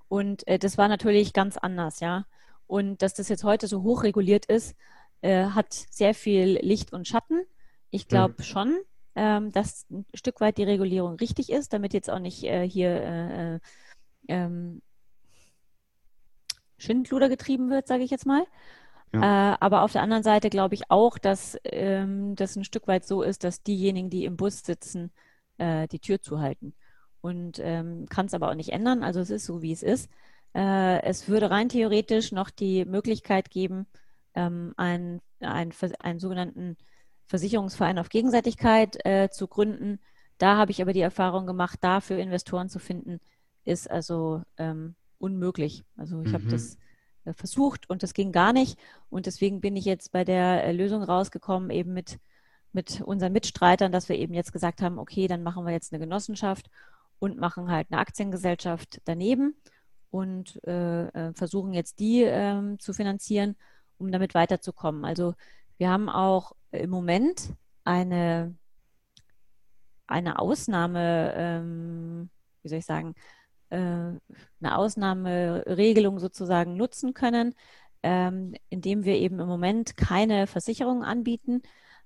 Und das war natürlich ganz anders, ja. Und dass das jetzt heute so hochreguliert ist, hat sehr viel Licht und Schatten. Ich glaube mhm. schon, ähm, dass ein Stück weit die Regulierung richtig ist, damit jetzt auch nicht äh, hier äh, äh, ähm, Schindluder getrieben wird, sage ich jetzt mal. Ja. Äh, aber auf der anderen Seite glaube ich auch, dass ähm, das ein Stück weit so ist, dass diejenigen, die im Bus sitzen, äh, die Tür zuhalten. Und ähm, kann es aber auch nicht ändern. Also es ist so, wie es ist. Äh, es würde rein theoretisch noch die Möglichkeit geben, ähm, einen, einen, einen sogenannten Versicherungsverein auf Gegenseitigkeit äh, zu gründen. Da habe ich aber die Erfahrung gemacht, dafür Investoren zu finden, ist also ähm, unmöglich. Also ich mhm. habe das äh, versucht und das ging gar nicht. Und deswegen bin ich jetzt bei der äh, Lösung rausgekommen, eben mit, mit unseren Mitstreitern, dass wir eben jetzt gesagt haben, okay, dann machen wir jetzt eine Genossenschaft und machen halt eine Aktiengesellschaft daneben und äh, äh versuchen jetzt die ähm, zu finanzieren, um damit weiterzukommen. Also wir haben auch im Moment eine, eine Ausnahme, ähm, wie soll ich sagen, äh, eine Ausnahmeregelung sozusagen nutzen können, ähm, indem wir eben im Moment keine Versicherungen anbieten,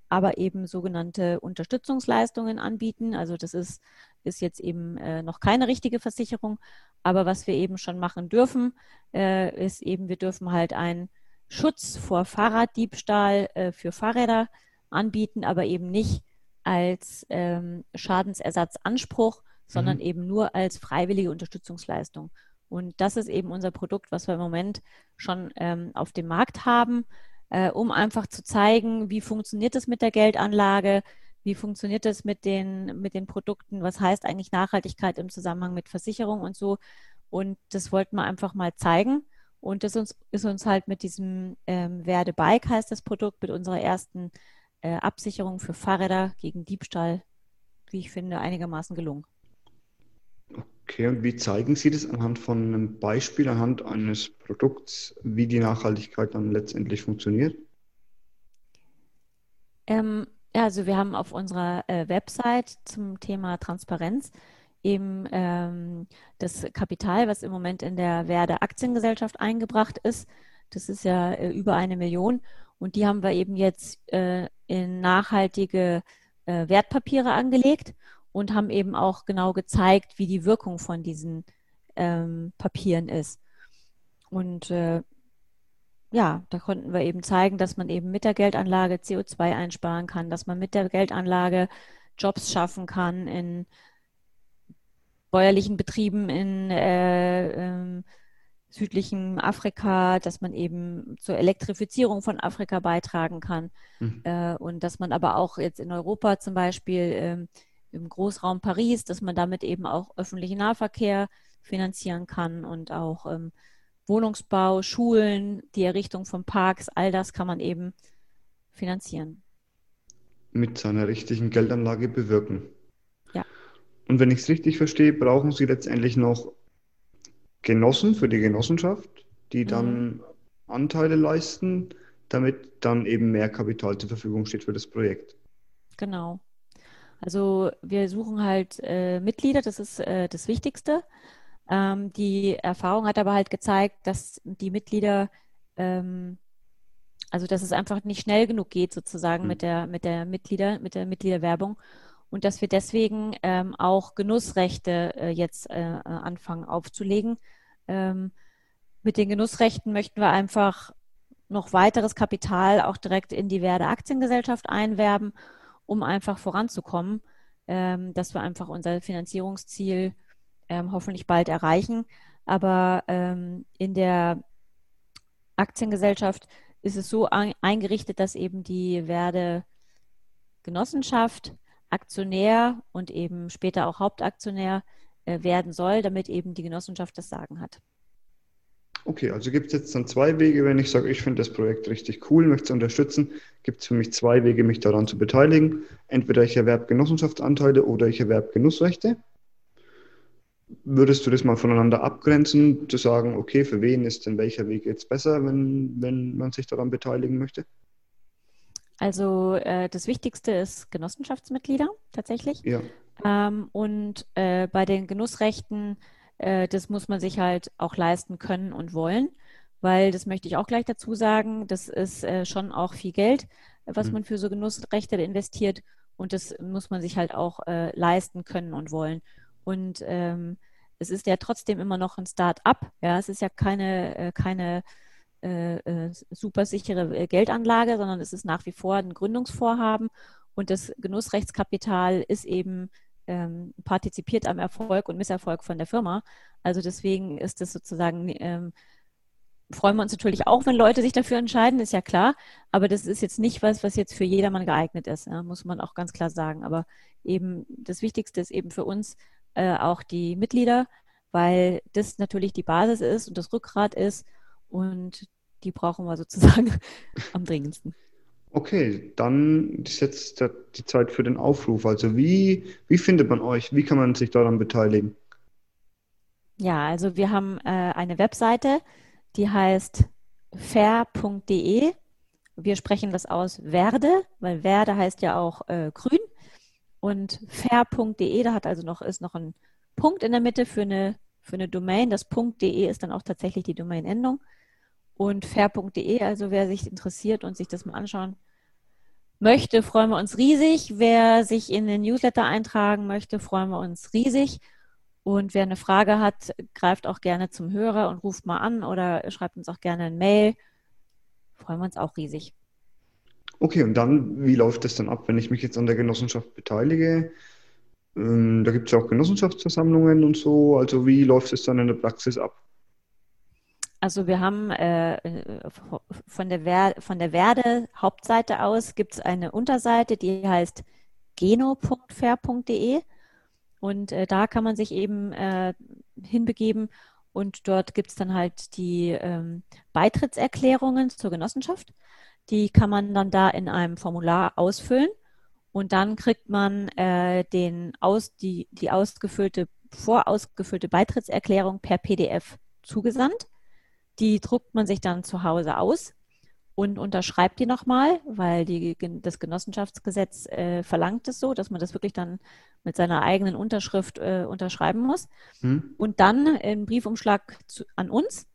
aber eben sogenannte Unterstützungsleistungen anbieten. Also das ist, ist jetzt eben äh, noch keine richtige Versicherung, aber was wir eben schon machen dürfen, äh, ist eben, wir dürfen halt ein Schutz vor Fahrraddiebstahl äh, für Fahrräder anbieten, aber eben nicht als ähm, Schadensersatzanspruch, sondern mhm. eben nur als freiwillige Unterstützungsleistung. Und das ist eben unser Produkt, was wir im Moment schon ähm, auf dem Markt haben, äh, um einfach zu zeigen, wie funktioniert es mit der Geldanlage, wie funktioniert es mit den, mit den Produkten, was heißt eigentlich Nachhaltigkeit im Zusammenhang mit Versicherung und so. Und das wollten wir einfach mal zeigen. Und das ist, ist uns halt mit diesem ähm, Werde Bike heißt das Produkt, mit unserer ersten äh, Absicherung für Fahrräder gegen Diebstahl, wie ich finde, einigermaßen gelungen. Okay, und wie zeigen Sie das anhand von einem Beispiel, anhand eines Produkts, wie die Nachhaltigkeit dann letztendlich funktioniert? Ähm, also wir haben auf unserer äh, Website zum Thema Transparenz eben ähm, das Kapital, was im Moment in der Werde Aktiengesellschaft eingebracht ist. Das ist ja äh, über eine Million. Und die haben wir eben jetzt äh, in nachhaltige äh, Wertpapiere angelegt und haben eben auch genau gezeigt, wie die Wirkung von diesen ähm, Papieren ist. Und äh, ja, da konnten wir eben zeigen, dass man eben mit der Geldanlage CO2 einsparen kann, dass man mit der Geldanlage Jobs schaffen kann in bäuerlichen Betrieben in äh, ähm, südlichen Afrika, dass man eben zur Elektrifizierung von Afrika beitragen kann mhm. äh, und dass man aber auch jetzt in Europa zum Beispiel ähm, im Großraum Paris, dass man damit eben auch öffentlichen Nahverkehr finanzieren kann und auch ähm, Wohnungsbau, Schulen, die Errichtung von Parks, all das kann man eben finanzieren. Mit seiner richtigen Geldanlage bewirken. Und wenn ich es richtig verstehe, brauchen Sie letztendlich noch Genossen für die Genossenschaft, die dann mhm. Anteile leisten, damit dann eben mehr Kapital zur Verfügung steht für das Projekt. Genau. Also wir suchen halt äh, Mitglieder, das ist äh, das Wichtigste. Ähm, die Erfahrung hat aber halt gezeigt, dass die Mitglieder, ähm, also dass es einfach nicht schnell genug geht sozusagen mhm. mit der mit der Mitglieder mit der Mitgliederwerbung und dass wir deswegen ähm, auch Genussrechte äh, jetzt äh, anfangen aufzulegen. Ähm, mit den Genussrechten möchten wir einfach noch weiteres Kapital auch direkt in die Werde Aktiengesellschaft einwerben, um einfach voranzukommen, ähm, dass wir einfach unser Finanzierungsziel ähm, hoffentlich bald erreichen. Aber ähm, in der Aktiengesellschaft ist es so eingerichtet, dass eben die Werde Genossenschaft Aktionär und eben später auch Hauptaktionär äh, werden soll, damit eben die Genossenschaft das Sagen hat. Okay, also gibt es jetzt dann zwei Wege, wenn ich sage, ich finde das Projekt richtig cool, möchte es unterstützen, gibt es für mich zwei Wege, mich daran zu beteiligen. Entweder ich erwerbe Genossenschaftsanteile oder ich erwerbe Genussrechte. Würdest du das mal voneinander abgrenzen, zu sagen, okay, für wen ist denn welcher Weg jetzt besser, wenn, wenn man sich daran beteiligen möchte? Also äh, das Wichtigste ist Genossenschaftsmitglieder tatsächlich. Ja. Ähm, und äh, bei den Genussrechten äh, das muss man sich halt auch leisten können und wollen, weil das möchte ich auch gleich dazu sagen, das ist äh, schon auch viel Geld, was mhm. man für so Genussrechte investiert und das muss man sich halt auch äh, leisten können und wollen. Und ähm, es ist ja trotzdem immer noch ein Start-up, ja, es ist ja keine, äh, keine äh, äh, super sichere Geldanlage, sondern es ist nach wie vor ein Gründungsvorhaben und das Genussrechtskapital ist eben ähm, partizipiert am Erfolg und Misserfolg von der Firma. Also deswegen ist es sozusagen, ähm, freuen wir uns natürlich auch, wenn Leute sich dafür entscheiden, ist ja klar. Aber das ist jetzt nicht was, was jetzt für jedermann geeignet ist, muss man auch ganz klar sagen. Aber eben das Wichtigste ist eben für uns äh, auch die Mitglieder, weil das natürlich die Basis ist und das Rückgrat ist und die brauchen wir sozusagen am dringendsten. Okay, dann ist jetzt die Zeit für den Aufruf. Also wie, wie findet man euch? Wie kann man sich daran beteiligen? Ja, also wir haben äh, eine Webseite, die heißt fair.de. Wir sprechen das aus Werde, weil Werde heißt ja auch äh, grün. Und fair.de, da hat also noch, ist noch ein Punkt in der Mitte für eine, für eine Domain. Das .de ist dann auch tatsächlich die Domain-Endung und fair.de. Also wer sich interessiert und sich das mal anschauen möchte, freuen wir uns riesig. Wer sich in den Newsletter eintragen möchte, freuen wir uns riesig. Und wer eine Frage hat, greift auch gerne zum Hörer und ruft mal an oder schreibt uns auch gerne ein Mail. Freuen wir uns auch riesig. Okay, und dann, wie läuft das dann ab, wenn ich mich jetzt an der Genossenschaft beteilige? Ähm, da gibt es ja auch Genossenschaftsversammlungen und so. Also wie läuft es dann in der Praxis ab? Also wir haben äh, von, der Ver von der Werde Hauptseite aus gibt es eine Unterseite, die heißt geno.fair.de und äh, da kann man sich eben äh, hinbegeben und dort gibt es dann halt die ähm, Beitrittserklärungen zur Genossenschaft. Die kann man dann da in einem Formular ausfüllen und dann kriegt man äh, den aus, die, die ausgefüllte, vorausgefüllte Beitrittserklärung per PDF zugesandt. Die druckt man sich dann zu Hause aus und unterschreibt die nochmal, weil die, das Genossenschaftsgesetz äh, verlangt es so, dass man das wirklich dann mit seiner eigenen Unterschrift äh, unterschreiben muss. Hm. Und dann im Briefumschlag zu, an uns.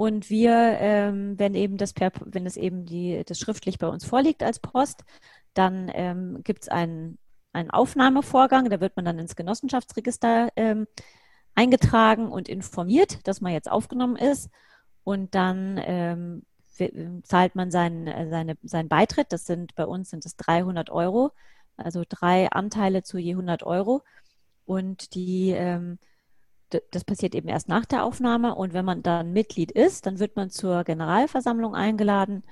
Und wir, ähm, wenn eben das per, wenn es eben die, das schriftlich bei uns vorliegt als Post, dann ähm, gibt es einen, einen Aufnahmevorgang, da wird man dann ins Genossenschaftsregister ähm, eingetragen und informiert, dass man jetzt aufgenommen ist und dann ähm, zahlt man seinen, äh, seine, seinen Beitritt. Das sind bei uns sind es 300 Euro, also drei Anteile zu je 100 Euro. Und die, ähm, das passiert eben erst nach der Aufnahme. Und wenn man dann Mitglied ist, dann wird man zur Generalversammlung eingeladen.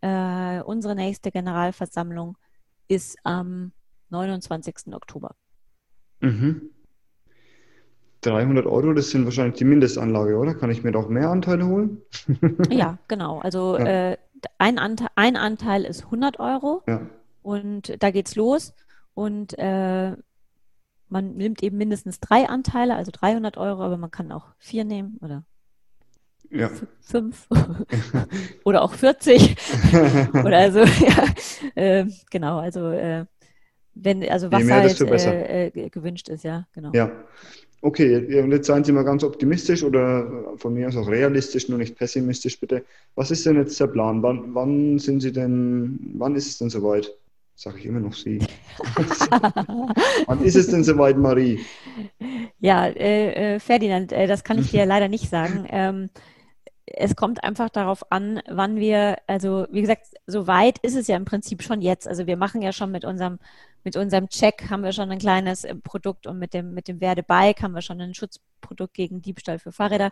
Äh, unsere nächste Generalversammlung ist am 29. Oktober. Mhm. 300 Euro, das sind wahrscheinlich die Mindestanlage, oder? Kann ich mir doch mehr Anteile holen? ja, genau. Also ja. Äh, ein, Anteil, ein, Anteil, ist 100 Euro ja. und da geht's los und äh, man nimmt eben mindestens drei Anteile, also 300 Euro, aber man kann auch vier nehmen oder ja. fünf oder auch 40 oder also ja, äh, genau, also äh, wenn also was halt äh, äh, gewünscht ist, ja, genau. Ja, Okay, und jetzt seien Sie mal ganz optimistisch oder von mir aus auch realistisch, nur nicht pessimistisch bitte. Was ist denn jetzt der Plan? Wann, wann sind Sie denn, wann ist es denn soweit? Sage ich immer noch Sie. wann ist es denn soweit, Marie? Ja, äh, äh, Ferdinand, äh, das kann ich dir leider nicht sagen. Ähm, es kommt einfach darauf an, wann wir, also wie gesagt, so weit ist es ja im Prinzip schon jetzt. Also wir machen ja schon mit unserem mit unserem Check haben wir schon ein kleines äh, Produkt und mit dem, mit dem Werde-Bike haben wir schon ein Schutzprodukt gegen Diebstahl für Fahrräder.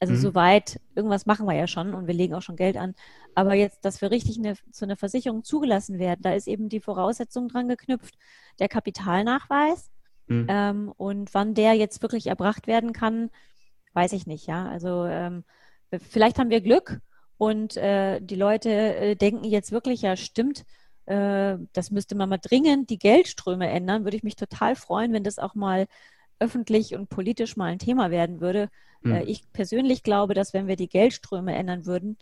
Also mhm. soweit, irgendwas machen wir ja schon und wir legen auch schon Geld an. Aber jetzt, dass wir richtig eine, zu einer Versicherung zugelassen werden, da ist eben die Voraussetzung dran geknüpft, der Kapitalnachweis. Mhm. Ähm, und wann der jetzt wirklich erbracht werden kann, weiß ich nicht, ja. Also ähm, vielleicht haben wir Glück und äh, die Leute äh, denken jetzt wirklich, ja, stimmt, äh, das müsste man mal dringend die Geldströme ändern. Würde ich mich total freuen, wenn das auch mal öffentlich und politisch mal ein Thema werden würde. Mhm. ich persönlich glaube, dass wenn wir die Geldströme ändern würden,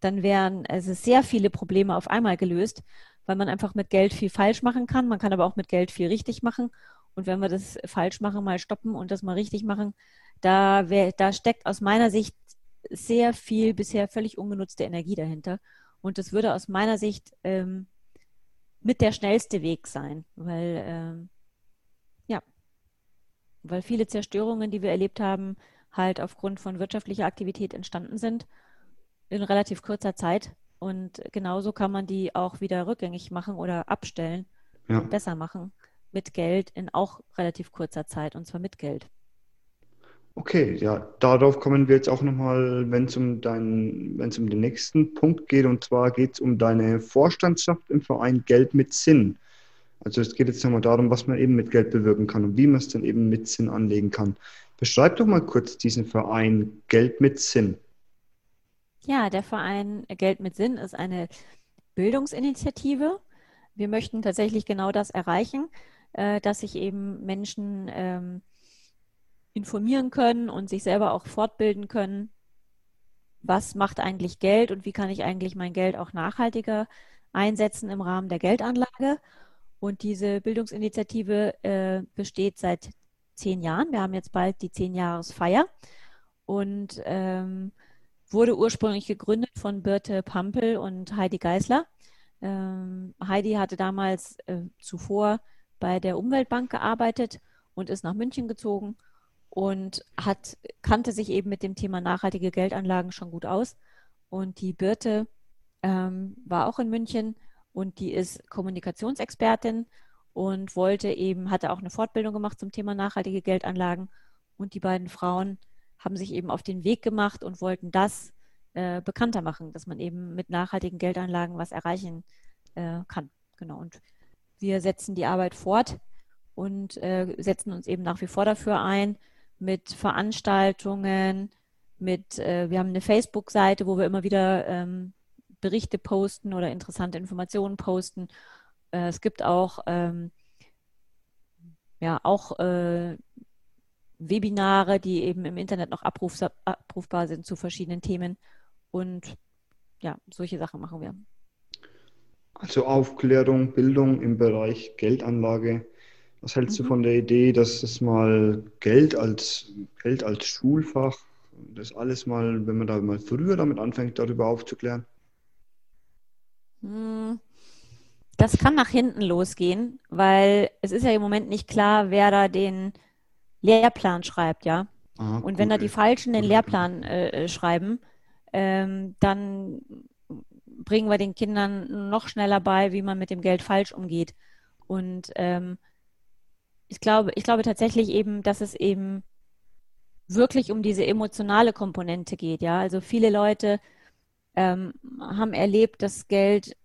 dann wären also sehr viele Probleme auf einmal gelöst, weil man einfach mit Geld viel falsch machen kann. Man kann aber auch mit Geld viel richtig machen. Und wenn wir das falsch machen, mal stoppen und das mal richtig machen, da, wär, da steckt aus meiner Sicht sehr viel bisher völlig ungenutzte Energie dahinter. Und das würde aus meiner Sicht ähm, mit der schnellste Weg sein, weil ähm, weil viele Zerstörungen, die wir erlebt haben, halt aufgrund von wirtschaftlicher Aktivität entstanden sind in relativ kurzer Zeit. Und genauso kann man die auch wieder rückgängig machen oder abstellen, ja. besser machen mit Geld in auch relativ kurzer Zeit und zwar mit Geld. Okay, ja, darauf kommen wir jetzt auch nochmal, wenn es um deinen, wenn es um den nächsten Punkt geht, und zwar geht es um deine Vorstandschaft im Verein Geld mit Sinn. Also es geht jetzt nochmal darum, was man eben mit Geld bewirken kann und wie man es dann eben mit Sinn anlegen kann. Beschreib doch mal kurz diesen Verein Geld mit Sinn. Ja, der Verein Geld mit Sinn ist eine Bildungsinitiative. Wir möchten tatsächlich genau das erreichen, äh, dass sich eben Menschen ähm, informieren können und sich selber auch fortbilden können. Was macht eigentlich Geld und wie kann ich eigentlich mein Geld auch nachhaltiger einsetzen im Rahmen der Geldanlage? Und diese Bildungsinitiative äh, besteht seit zehn Jahren. Wir haben jetzt bald die Zehn-Jahres-Feier und ähm, wurde ursprünglich gegründet von Birte Pampel und Heidi Geisler. Ähm, Heidi hatte damals äh, zuvor bei der Umweltbank gearbeitet und ist nach München gezogen und hat, kannte sich eben mit dem Thema nachhaltige Geldanlagen schon gut aus. Und die Birte ähm, war auch in München und die ist Kommunikationsexpertin und wollte eben, hatte auch eine Fortbildung gemacht zum Thema nachhaltige Geldanlagen. Und die beiden Frauen haben sich eben auf den Weg gemacht und wollten das äh, bekannter machen, dass man eben mit nachhaltigen Geldanlagen was erreichen äh, kann. Genau. Und wir setzen die Arbeit fort und äh, setzen uns eben nach wie vor dafür ein, mit Veranstaltungen, mit, äh, wir haben eine Facebook-Seite, wo wir immer wieder ähm, Berichte posten oder interessante Informationen posten. Äh, es gibt auch, ähm, ja, auch äh, Webinare, die eben im Internet noch abruf, abrufbar sind zu verschiedenen Themen. Und ja, solche Sachen machen wir. Also Aufklärung, Bildung im Bereich Geldanlage was hältst mhm. du von der Idee, dass es mal Geld als, Geld als Schulfach, das alles mal, wenn man da mal früher damit anfängt, darüber aufzuklären? Hm, das kann nach hinten losgehen, weil es ist ja im Moment nicht klar, wer da den Lehrplan schreibt, ja. Aha, Und wenn da die Falschen den Lehrplan äh, schreiben, ähm, dann bringen wir den Kindern noch schneller bei, wie man mit dem Geld falsch umgeht. Und ähm, ich glaube, ich glaube tatsächlich eben, dass es eben wirklich um diese emotionale Komponente geht. Ja, also viele Leute ähm, haben erlebt, dass Geld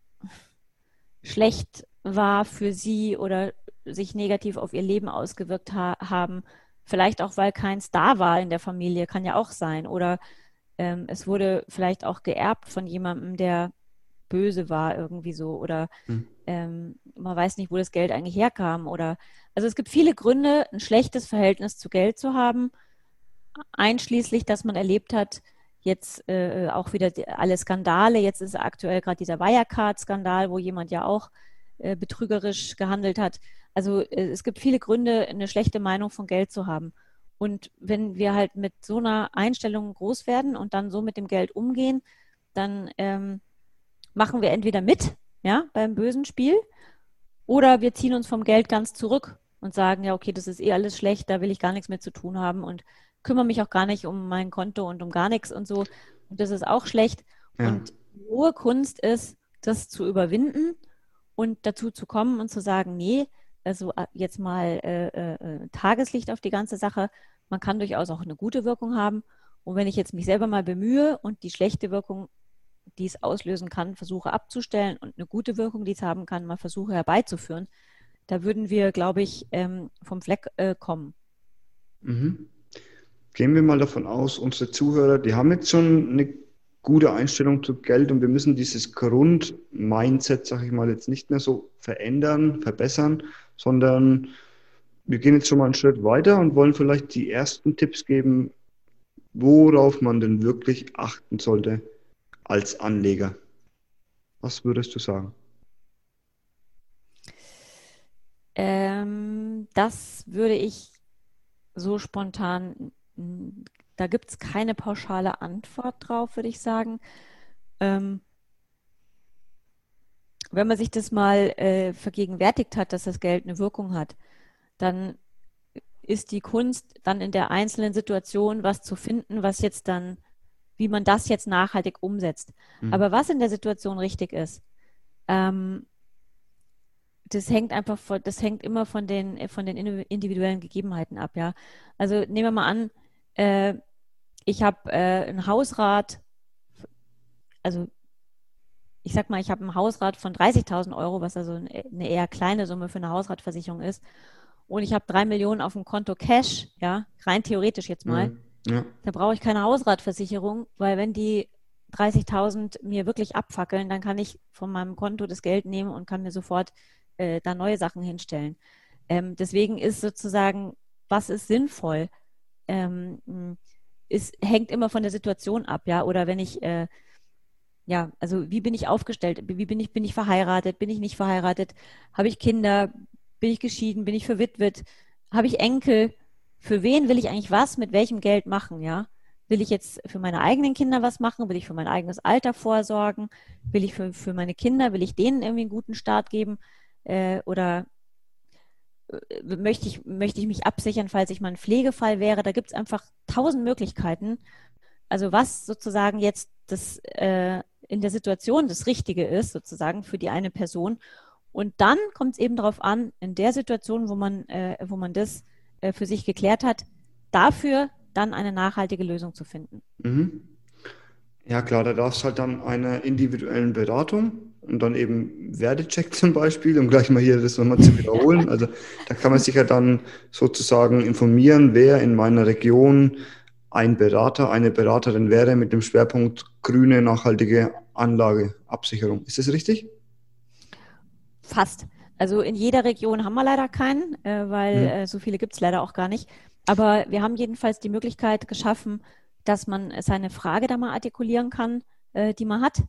schlecht war für sie oder sich negativ auf ihr Leben ausgewirkt ha haben. Vielleicht auch, weil keins da war in der Familie, kann ja auch sein. Oder ähm, es wurde vielleicht auch geerbt von jemandem, der böse war irgendwie so. Oder hm. ähm, man weiß nicht, wo das Geld eigentlich herkam. Oder also es gibt viele Gründe, ein schlechtes Verhältnis zu Geld zu haben, einschließlich, dass man erlebt hat, jetzt äh, auch wieder die, alle Skandale. Jetzt ist aktuell gerade dieser Wirecard-Skandal, wo jemand ja auch äh, betrügerisch gehandelt hat. Also äh, es gibt viele Gründe, eine schlechte Meinung von Geld zu haben. Und wenn wir halt mit so einer Einstellung groß werden und dann so mit dem Geld umgehen, dann ähm, machen wir entweder mit, ja, beim bösen Spiel, oder wir ziehen uns vom Geld ganz zurück und sagen, ja, okay, das ist eh alles schlecht, da will ich gar nichts mehr zu tun haben und kümmere mich auch gar nicht um mein Konto und um gar nichts und so. Und das ist auch schlecht. Ja. Und hohe Kunst ist, das zu überwinden und dazu zu kommen und zu sagen, nee, also äh, jetzt mal äh, äh, Tageslicht auf die ganze Sache. Man kann durchaus auch eine gute Wirkung haben. Und wenn ich jetzt mich selber mal bemühe und die schlechte Wirkung, die es auslösen kann, versuche abzustellen und eine gute Wirkung, die es haben kann, mal versuche herbeizuführen, da würden wir, glaube ich, ähm, vom Fleck äh, kommen. Mhm. Gehen wir mal davon aus, unsere Zuhörer, die haben jetzt schon eine gute Einstellung zu Geld und wir müssen dieses Grund-Mindset, sage ich mal, jetzt nicht mehr so verändern, verbessern, sondern wir gehen jetzt schon mal einen Schritt weiter und wollen vielleicht die ersten Tipps geben, worauf man denn wirklich achten sollte als Anleger. Was würdest du sagen? Ähm, das würde ich so spontan, da gibt es keine pauschale Antwort drauf, würde ich sagen. Ähm, wenn man sich das mal äh, vergegenwärtigt hat, dass das Geld eine Wirkung hat, dann ist die Kunst dann in der einzelnen Situation was zu finden, was jetzt dann, wie man das jetzt nachhaltig umsetzt. Mhm. Aber was in der Situation richtig ist, ähm, das hängt einfach von, das hängt immer von den, von den individuellen Gegebenheiten ab, ja. Also nehmen wir mal an, äh, ich habe äh, ein Hausrat, also ich sag mal, ich habe ein Hausrat von 30.000 Euro, was also eine eher kleine Summe für eine Hausratversicherung ist und ich habe drei Millionen auf dem Konto Cash, ja, rein theoretisch jetzt mal, mhm. ja. da brauche ich keine Hausratversicherung, weil wenn die 30.000 mir wirklich abfackeln, dann kann ich von meinem Konto das Geld nehmen und kann mir sofort äh, da neue Sachen hinstellen. Ähm, deswegen ist sozusagen, was ist sinnvoll, ähm, ist, hängt immer von der Situation ab, ja, oder wenn ich äh, ja, also wie bin ich aufgestellt? Wie bin ich, bin ich verheiratet? Bin ich nicht verheiratet? Habe ich Kinder? Bin ich geschieden? Bin ich verwitwet? Habe ich Enkel? Für wen will ich eigentlich was mit welchem Geld machen, ja? Will ich jetzt für meine eigenen Kinder was machen? Will ich für mein eigenes Alter vorsorgen? Will ich für, für meine Kinder, will ich denen irgendwie einen guten Start geben? Äh, oder möchte ich, möchte ich mich absichern, falls ich mal ein Pflegefall wäre? Da gibt es einfach tausend Möglichkeiten. Also was sozusagen jetzt das äh, in der Situation das Richtige ist, sozusagen für die eine Person. Und dann kommt es eben darauf an, in der Situation, wo man, äh, wo man das äh, für sich geklärt hat, dafür dann eine nachhaltige Lösung zu finden. Mhm. Ja klar, da darf es halt dann einer individuellen Beratung und dann eben Werdecheck zum Beispiel, um gleich mal hier das nochmal zu wiederholen. Also da kann man sich ja dann sozusagen informieren, wer in meiner Region ein Berater, eine Beraterin wäre mit dem Schwerpunkt grüne, nachhaltige Anlageabsicherung. Ist das richtig? Fast. Also in jeder Region haben wir leider keinen, äh, weil mhm. äh, so viele gibt es leider auch gar nicht. Aber wir haben jedenfalls die Möglichkeit geschaffen, dass man seine Frage da mal artikulieren kann, äh, die man hat.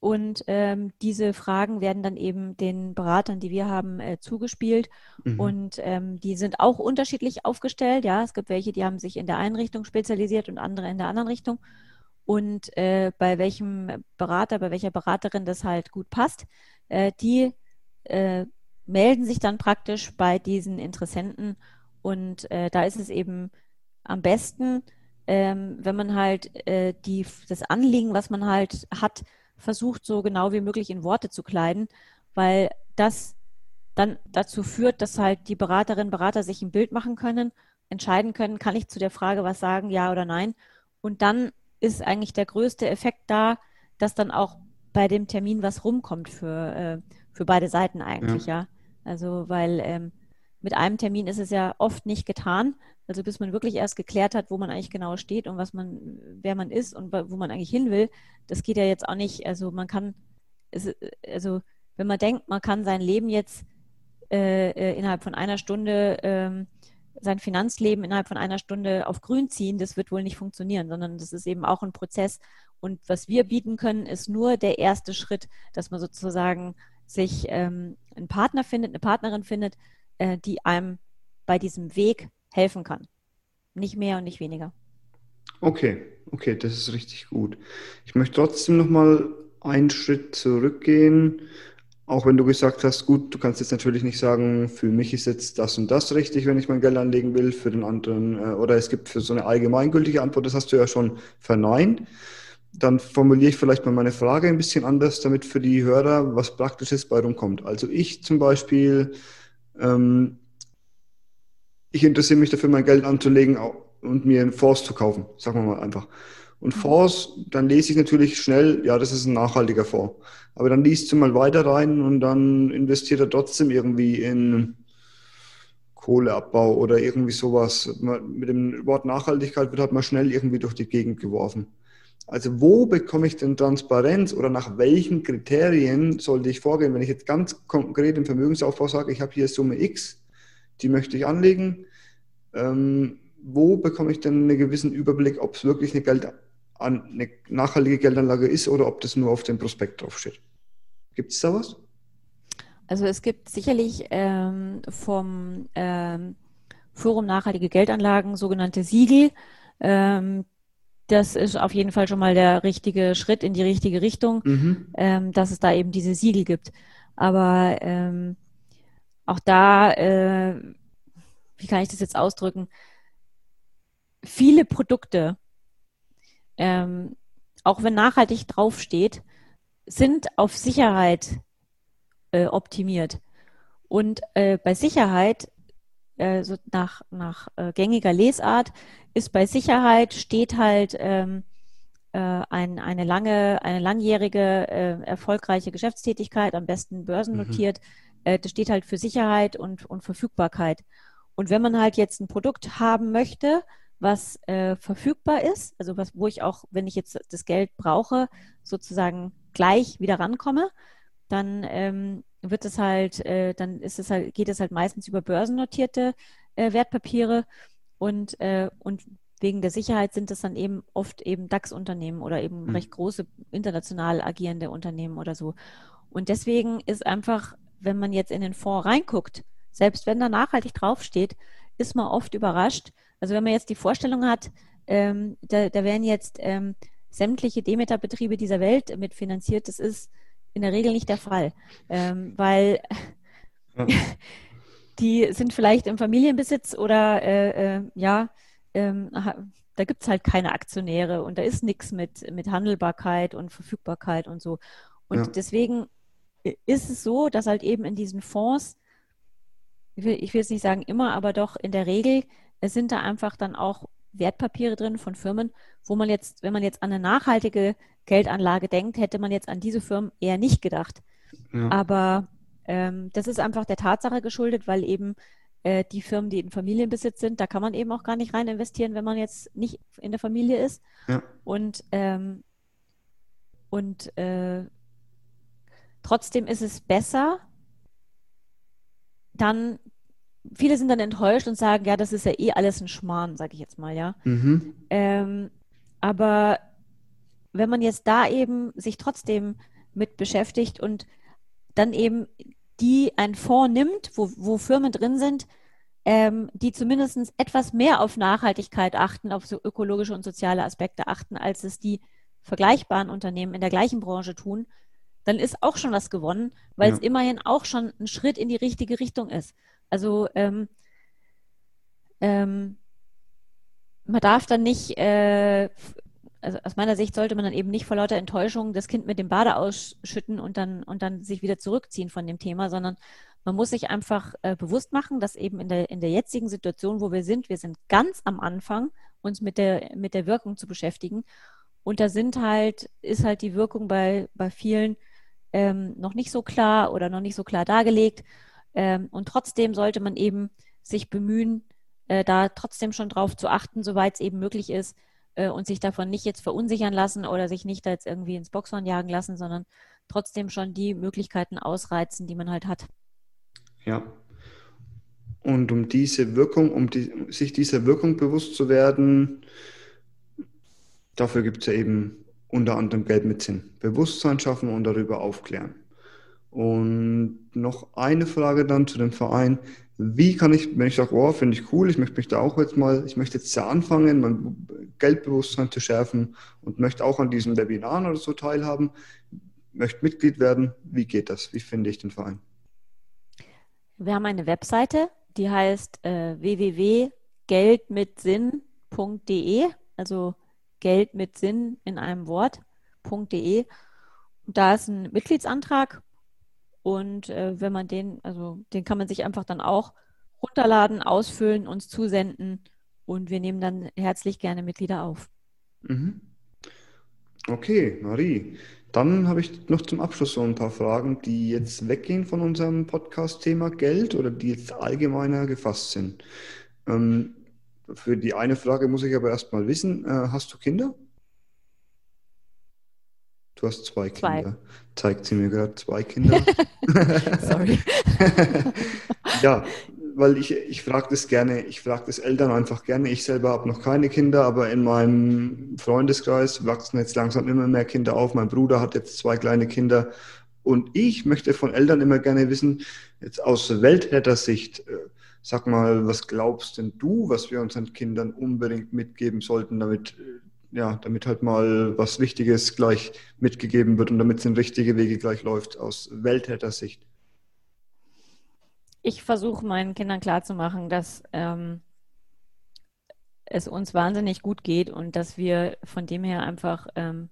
Und ähm, diese Fragen werden dann eben den Beratern, die wir haben, äh, zugespielt. Mhm. Und ähm, die sind auch unterschiedlich aufgestellt. Ja, es gibt welche, die haben sich in der einen Richtung spezialisiert und andere in der anderen Richtung. Und äh, bei welchem Berater, bei welcher Beraterin das halt gut passt, äh, die äh, melden sich dann praktisch bei diesen Interessenten und äh, da ist es eben am besten, ähm, wenn man halt äh, die, das Anliegen, was man halt hat, versucht so genau wie möglich in Worte zu kleiden, weil das dann dazu führt, dass halt die Beraterinnen und Berater sich ein Bild machen können, entscheiden können, kann ich zu der Frage was sagen, ja oder nein. Und dann ist eigentlich der größte Effekt da, dass dann auch bei dem Termin was rumkommt für, äh, für beide Seiten eigentlich, ja. ja. Also, weil ähm, mit einem Termin ist es ja oft nicht getan. Also bis man wirklich erst geklärt hat, wo man eigentlich genau steht und was man, wer man ist und wo man eigentlich hin will, das geht ja jetzt auch nicht. Also man kann, also wenn man denkt, man kann sein Leben jetzt äh, äh, innerhalb von einer Stunde, ähm, sein Finanzleben innerhalb von einer Stunde auf grün ziehen, das wird wohl nicht funktionieren, sondern das ist eben auch ein Prozess. Und was wir bieten können, ist nur der erste Schritt, dass man sozusagen sich ähm, einen Partner findet, eine Partnerin findet, äh, die einem bei diesem Weg helfen kann. Nicht mehr und nicht weniger. Okay, okay, das ist richtig gut. Ich möchte trotzdem noch mal einen Schritt zurückgehen. Auch wenn du gesagt hast, gut, du kannst jetzt natürlich nicht sagen, für mich ist jetzt das und das richtig, wenn ich mein Geld anlegen will, für den anderen, äh, oder es gibt für so eine allgemeingültige Antwort, das hast du ja schon verneint dann formuliere ich vielleicht mal meine Frage ein bisschen anders, damit für die Hörer was Praktisches bei rumkommt. Also ich zum Beispiel, ähm, ich interessiere mich dafür, mein Geld anzulegen und mir einen Fonds zu kaufen, sagen wir mal einfach. Und Fonds, dann lese ich natürlich schnell, ja, das ist ein nachhaltiger Fonds. Aber dann liest du mal weiter rein und dann investiert er trotzdem irgendwie in Kohleabbau oder irgendwie sowas. Mit dem Wort Nachhaltigkeit wird halt mal schnell irgendwie durch die Gegend geworfen. Also wo bekomme ich denn Transparenz oder nach welchen Kriterien sollte ich vorgehen, wenn ich jetzt ganz konkret im Vermögensaufbau sage, ich habe hier Summe X, die möchte ich anlegen. Ähm, wo bekomme ich denn einen gewissen Überblick, ob es wirklich eine, Geld an, eine nachhaltige Geldanlage ist oder ob das nur auf dem Prospekt draufsteht? Gibt es da was? Also es gibt sicherlich ähm, vom ähm, Forum Nachhaltige Geldanlagen sogenannte Siegel. Ähm, das ist auf jeden Fall schon mal der richtige Schritt in die richtige Richtung, mhm. Ähm, dass es da eben diese Siegel gibt. Aber ähm, auch da, äh, wie kann ich das jetzt ausdrücken? Viele Produkte, ähm, auch wenn nachhaltig draufsteht, sind auf Sicherheit äh, optimiert. Und äh, bei Sicherheit, äh, so nach, nach äh, gängiger Lesart, ist bei Sicherheit steht halt ähm, äh, ein, eine lange, eine langjährige, äh, erfolgreiche Geschäftstätigkeit, am besten börsennotiert. Mhm. Das steht halt für Sicherheit und, und Verfügbarkeit. Und wenn man halt jetzt ein Produkt haben möchte, was äh, verfügbar ist, also was, wo ich auch, wenn ich jetzt das Geld brauche, sozusagen gleich wieder rankomme, dann ähm, wird es halt, äh, dann ist es halt, geht es halt meistens über börsennotierte äh, Wertpapiere und, äh, und wegen der Sicherheit sind es dann eben oft eben DAX-Unternehmen oder eben mhm. recht große international agierende Unternehmen oder so. Und deswegen ist einfach, wenn man jetzt in den Fonds reinguckt, selbst wenn da nachhaltig draufsteht, ist man oft überrascht. Also wenn man jetzt die Vorstellung hat, ähm, da, da werden jetzt ähm, sämtliche Demeter-Betriebe dieser Welt mitfinanziert, das ist in der Regel nicht der Fall, ähm, weil die sind vielleicht im Familienbesitz oder äh, äh, ja, ähm, da gibt es halt keine Aktionäre und da ist nichts mit, mit Handelbarkeit und Verfügbarkeit und so. Und ja. deswegen ist es so, dass halt eben in diesen Fonds, ich will, ich will es nicht sagen immer, aber doch in der Regel, es sind da einfach dann auch Wertpapiere drin von Firmen, wo man jetzt, wenn man jetzt an eine nachhaltige Geldanlage denkt, hätte man jetzt an diese Firmen eher nicht gedacht. Ja. Aber ähm, das ist einfach der Tatsache geschuldet, weil eben äh, die Firmen, die in Familienbesitz sind, da kann man eben auch gar nicht rein investieren, wenn man jetzt nicht in der Familie ist. Ja. Und, ähm, und äh, trotzdem ist es besser, dann viele sind dann enttäuscht und sagen, ja, das ist ja eh alles ein Schmarrn, sage ich jetzt mal, ja. Mhm. Ähm, aber wenn man jetzt da eben sich trotzdem mit beschäftigt und dann eben die ein Fonds nimmt, wo, wo Firmen drin sind, ähm, die zumindest etwas mehr auf Nachhaltigkeit achten, auf so ökologische und soziale Aspekte achten, als es die vergleichbaren Unternehmen in der gleichen Branche tun, dann ist auch schon was gewonnen, weil ja. es immerhin auch schon ein Schritt in die richtige Richtung ist. Also ähm, ähm, man darf dann nicht äh, also aus meiner Sicht sollte man dann eben nicht vor lauter Enttäuschung das Kind mit dem Bade ausschütten und dann, und dann sich wieder zurückziehen von dem Thema, sondern man muss sich einfach äh, bewusst machen, dass eben in der, in der jetzigen Situation, wo wir sind, wir sind ganz am Anfang, uns mit der, mit der Wirkung zu beschäftigen. Und da sind halt, ist halt die Wirkung bei, bei vielen ähm, noch nicht so klar oder noch nicht so klar dargelegt. Ähm, und trotzdem sollte man eben sich bemühen, äh, da trotzdem schon drauf zu achten, soweit es eben möglich ist, äh, und sich davon nicht jetzt verunsichern lassen oder sich nicht da jetzt irgendwie ins Boxhorn jagen lassen, sondern trotzdem schon die Möglichkeiten ausreizen, die man halt hat. Ja. Und um diese Wirkung, um die, sich dieser Wirkung bewusst zu werden, dafür gibt es ja eben unter anderem Geld mit Sinn. Bewusstsein schaffen und darüber aufklären. Und noch eine Frage dann zu dem Verein. Wie kann ich, wenn ich sage, oh, finde ich cool, ich möchte mich da auch jetzt mal, ich möchte jetzt da anfangen, mein Geldbewusstsein zu schärfen und möchte auch an diesen Webinaren oder so teilhaben, möchte Mitglied werden, wie geht das? Wie finde ich den Verein? Wir haben eine Webseite, die heißt äh, www.geldmitsinn.de, also Geld mit Sinn in einem Wort.de. Da ist ein Mitgliedsantrag und äh, wenn man den, also den kann man sich einfach dann auch runterladen, ausfüllen, uns zusenden und wir nehmen dann herzlich gerne Mitglieder auf. Mhm. Okay, Marie, Dann habe ich noch zum Abschluss so ein paar Fragen, die jetzt weggehen von unserem Podcast-Thema Geld oder die jetzt allgemeiner gefasst sind. Ähm, für die eine Frage muss ich aber erstmal wissen, äh, hast du Kinder? Du hast zwei Kinder. Zwei. Zeigt sie mir gerade zwei Kinder. Sorry. ja, weil ich, ich frage das gerne, ich frage das Eltern einfach gerne. Ich selber habe noch keine Kinder, aber in meinem Freundeskreis wachsen jetzt langsam immer mehr Kinder auf. Mein Bruder hat jetzt zwei kleine Kinder. Und ich möchte von Eltern immer gerne wissen, jetzt aus Weltrettersicht, äh, sag mal, was glaubst denn du, was wir unseren Kindern unbedingt mitgeben sollten, damit, äh, ja, damit halt mal was Wichtiges gleich mitgegeben wird und damit es in richtige Wege gleich läuft, aus Weltrettersicht? ich versuche meinen Kindern klarzumachen, dass ähm, es uns wahnsinnig gut geht und dass wir von dem her einfach ähm,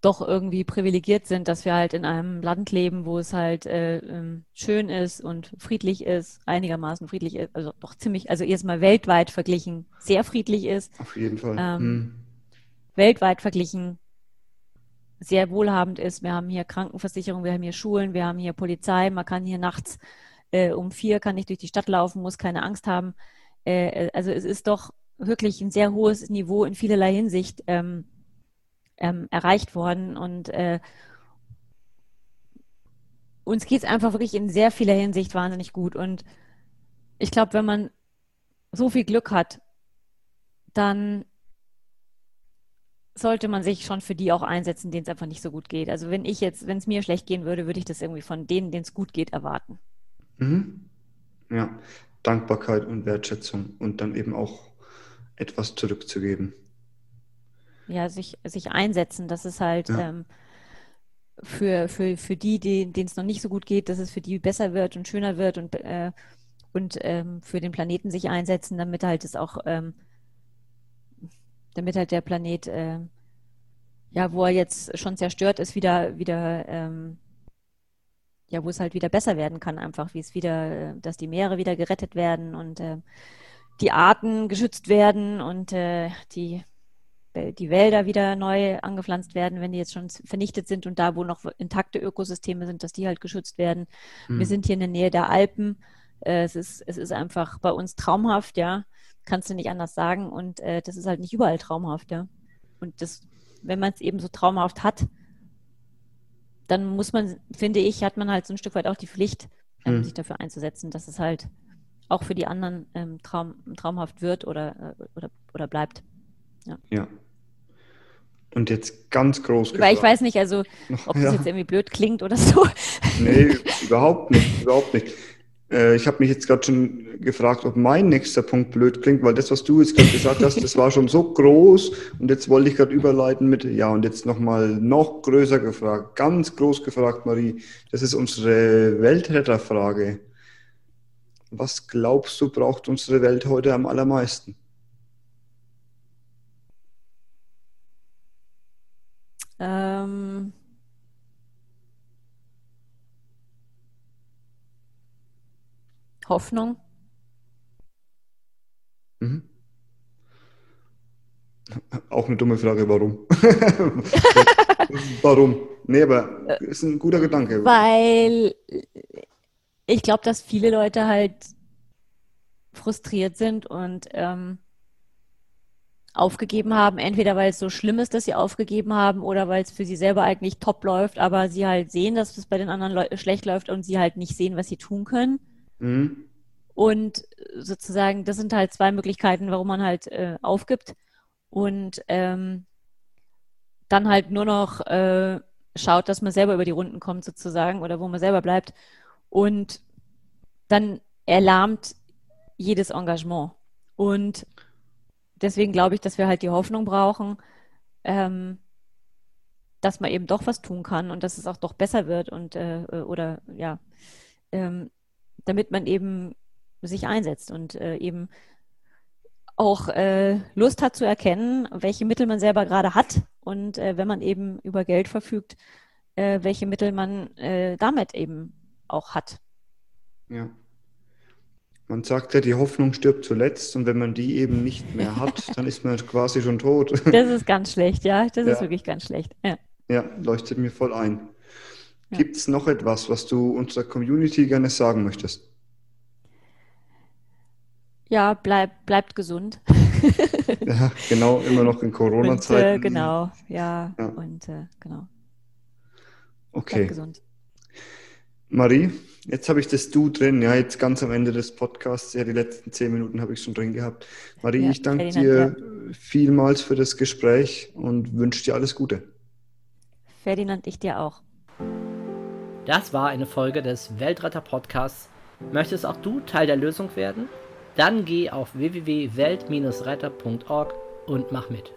doch irgendwie privilegiert sind, dass wir halt in einem Land leben, wo es halt äh, ähm, schön ist und friedlich ist, einigermaßen friedlich ist, also doch ziemlich, also erstmal weltweit verglichen, sehr friedlich ist. Auf jeden Fall. Ähm, hm. Weltweit verglichen sehr wohlhabend ist. Wir haben hier Krankenversicherung, wir haben hier Schulen, wir haben hier Polizei. Man kann hier nachts äh, um vier kann ich durch die Stadt laufen, muss keine Angst haben. Äh, äh, also es ist doch wirklich ein sehr hohes Niveau in vielerlei Hinsicht ähm, ähm, erreicht worden und äh, uns geht es einfach wirklich in sehr vieler Hinsicht wahnsinnig gut. Und ich glaube, wenn man so viel Glück hat, dann sollte man sich schon für die auch einsetzen, denen es einfach nicht so gut geht. Also wenn ich jetzt, wenn es mir schlecht gehen würde, würde ich das irgendwie von denen, denen es gut geht, erwarten. Mhm. Ja, Dankbarkeit und Wertschätzung und dann eben auch etwas zurückzugeben. Ja, sich, sich einsetzen, dass es halt ja. ähm, für, für, für die, denen es noch nicht so gut geht, dass es für die besser wird und schöner wird und, äh, und ähm, für den Planeten sich einsetzen, damit halt es auch ähm, damit halt der Planet, äh, ja, wo er jetzt schon zerstört ist, wieder, wieder, ähm, ja, wo es halt wieder besser werden kann, einfach, wie es wieder, dass die Meere wieder gerettet werden und äh, die Arten geschützt werden und äh, die, die Wälder wieder neu angepflanzt werden, wenn die jetzt schon vernichtet sind und da, wo noch intakte Ökosysteme sind, dass die halt geschützt werden. Mhm. Wir sind hier in der Nähe der Alpen. Äh, es, ist, es ist einfach bei uns traumhaft, ja kannst du nicht anders sagen. Und äh, das ist halt nicht überall traumhaft, ja. Und das, wenn man es eben so traumhaft hat, dann muss man, finde ich, hat man halt so ein Stück weit auch die Pflicht, ähm, mhm. sich dafür einzusetzen, dass es halt auch für die anderen ähm, traum, traumhaft wird oder, äh, oder, oder bleibt. Ja. ja. Und jetzt ganz groß gesagt. Weil ich weiß nicht, also ob das ja. jetzt irgendwie blöd klingt oder so. Nee, überhaupt nicht, überhaupt nicht. Äh, ich habe mich jetzt gerade schon gefragt, ob mein nächster Punkt blöd klingt, weil das, was du jetzt gerade gesagt hast, das war schon so groß und jetzt wollte ich gerade überleiten mit, ja, und jetzt nochmal noch größer gefragt, ganz groß gefragt, Marie, das ist unsere Weltretterfrage. Was glaubst du, braucht unsere Welt heute am allermeisten? Ähm, Hoffnung? Mhm. Auch eine dumme Frage, warum? warum? Nee, aber ist ein guter Gedanke. Weil ich glaube, dass viele Leute halt frustriert sind und ähm, aufgegeben haben, entweder weil es so schlimm ist, dass sie aufgegeben haben oder weil es für sie selber eigentlich top läuft, aber sie halt sehen, dass es bei den anderen Leu schlecht läuft und sie halt nicht sehen, was sie tun können. Mhm. Und sozusagen, das sind halt zwei Möglichkeiten, warum man halt äh, aufgibt und ähm, dann halt nur noch äh, schaut, dass man selber über die Runden kommt sozusagen oder wo man selber bleibt. Und dann erlahmt jedes Engagement. Und deswegen glaube ich, dass wir halt die Hoffnung brauchen, ähm, dass man eben doch was tun kann und dass es auch doch besser wird und äh, oder ja, ähm, damit man eben sich einsetzt und äh, eben auch äh, Lust hat zu erkennen, welche Mittel man selber gerade hat und äh, wenn man eben über Geld verfügt, äh, welche Mittel man äh, damit eben auch hat. Ja. Man sagt ja, die Hoffnung stirbt zuletzt und wenn man die eben nicht mehr hat, dann ist man quasi schon tot. Das ist ganz schlecht, ja. Das Ja. ist wirklich ganz schlecht. Ja. Ja, leuchtet mir voll ein. Ja. Gibt es noch etwas, was du unserer Community gerne sagen möchtest? Ja, bleib, bleibt gesund. Ja, genau, immer noch in Corona-Zeiten. äh, genau, ja. Ja. Und äh, genau, bleibt Okay. gesund. Marie, jetzt habe ich das Du drin, ja, jetzt ganz am Ende des Podcasts, ja, die letzten zehn Minuten habe ich schon drin gehabt. Marie, Ja, ich danke Ferdinand, dir vielmals für das Gespräch und wünsche dir alles Gute. Ferdinand, ich dir auch. Das war eine Folge des Weltretter Podcasts. Möchtest auch du Teil der Lösung werden? Dann geh auf www.welt-retter.org und mach mit.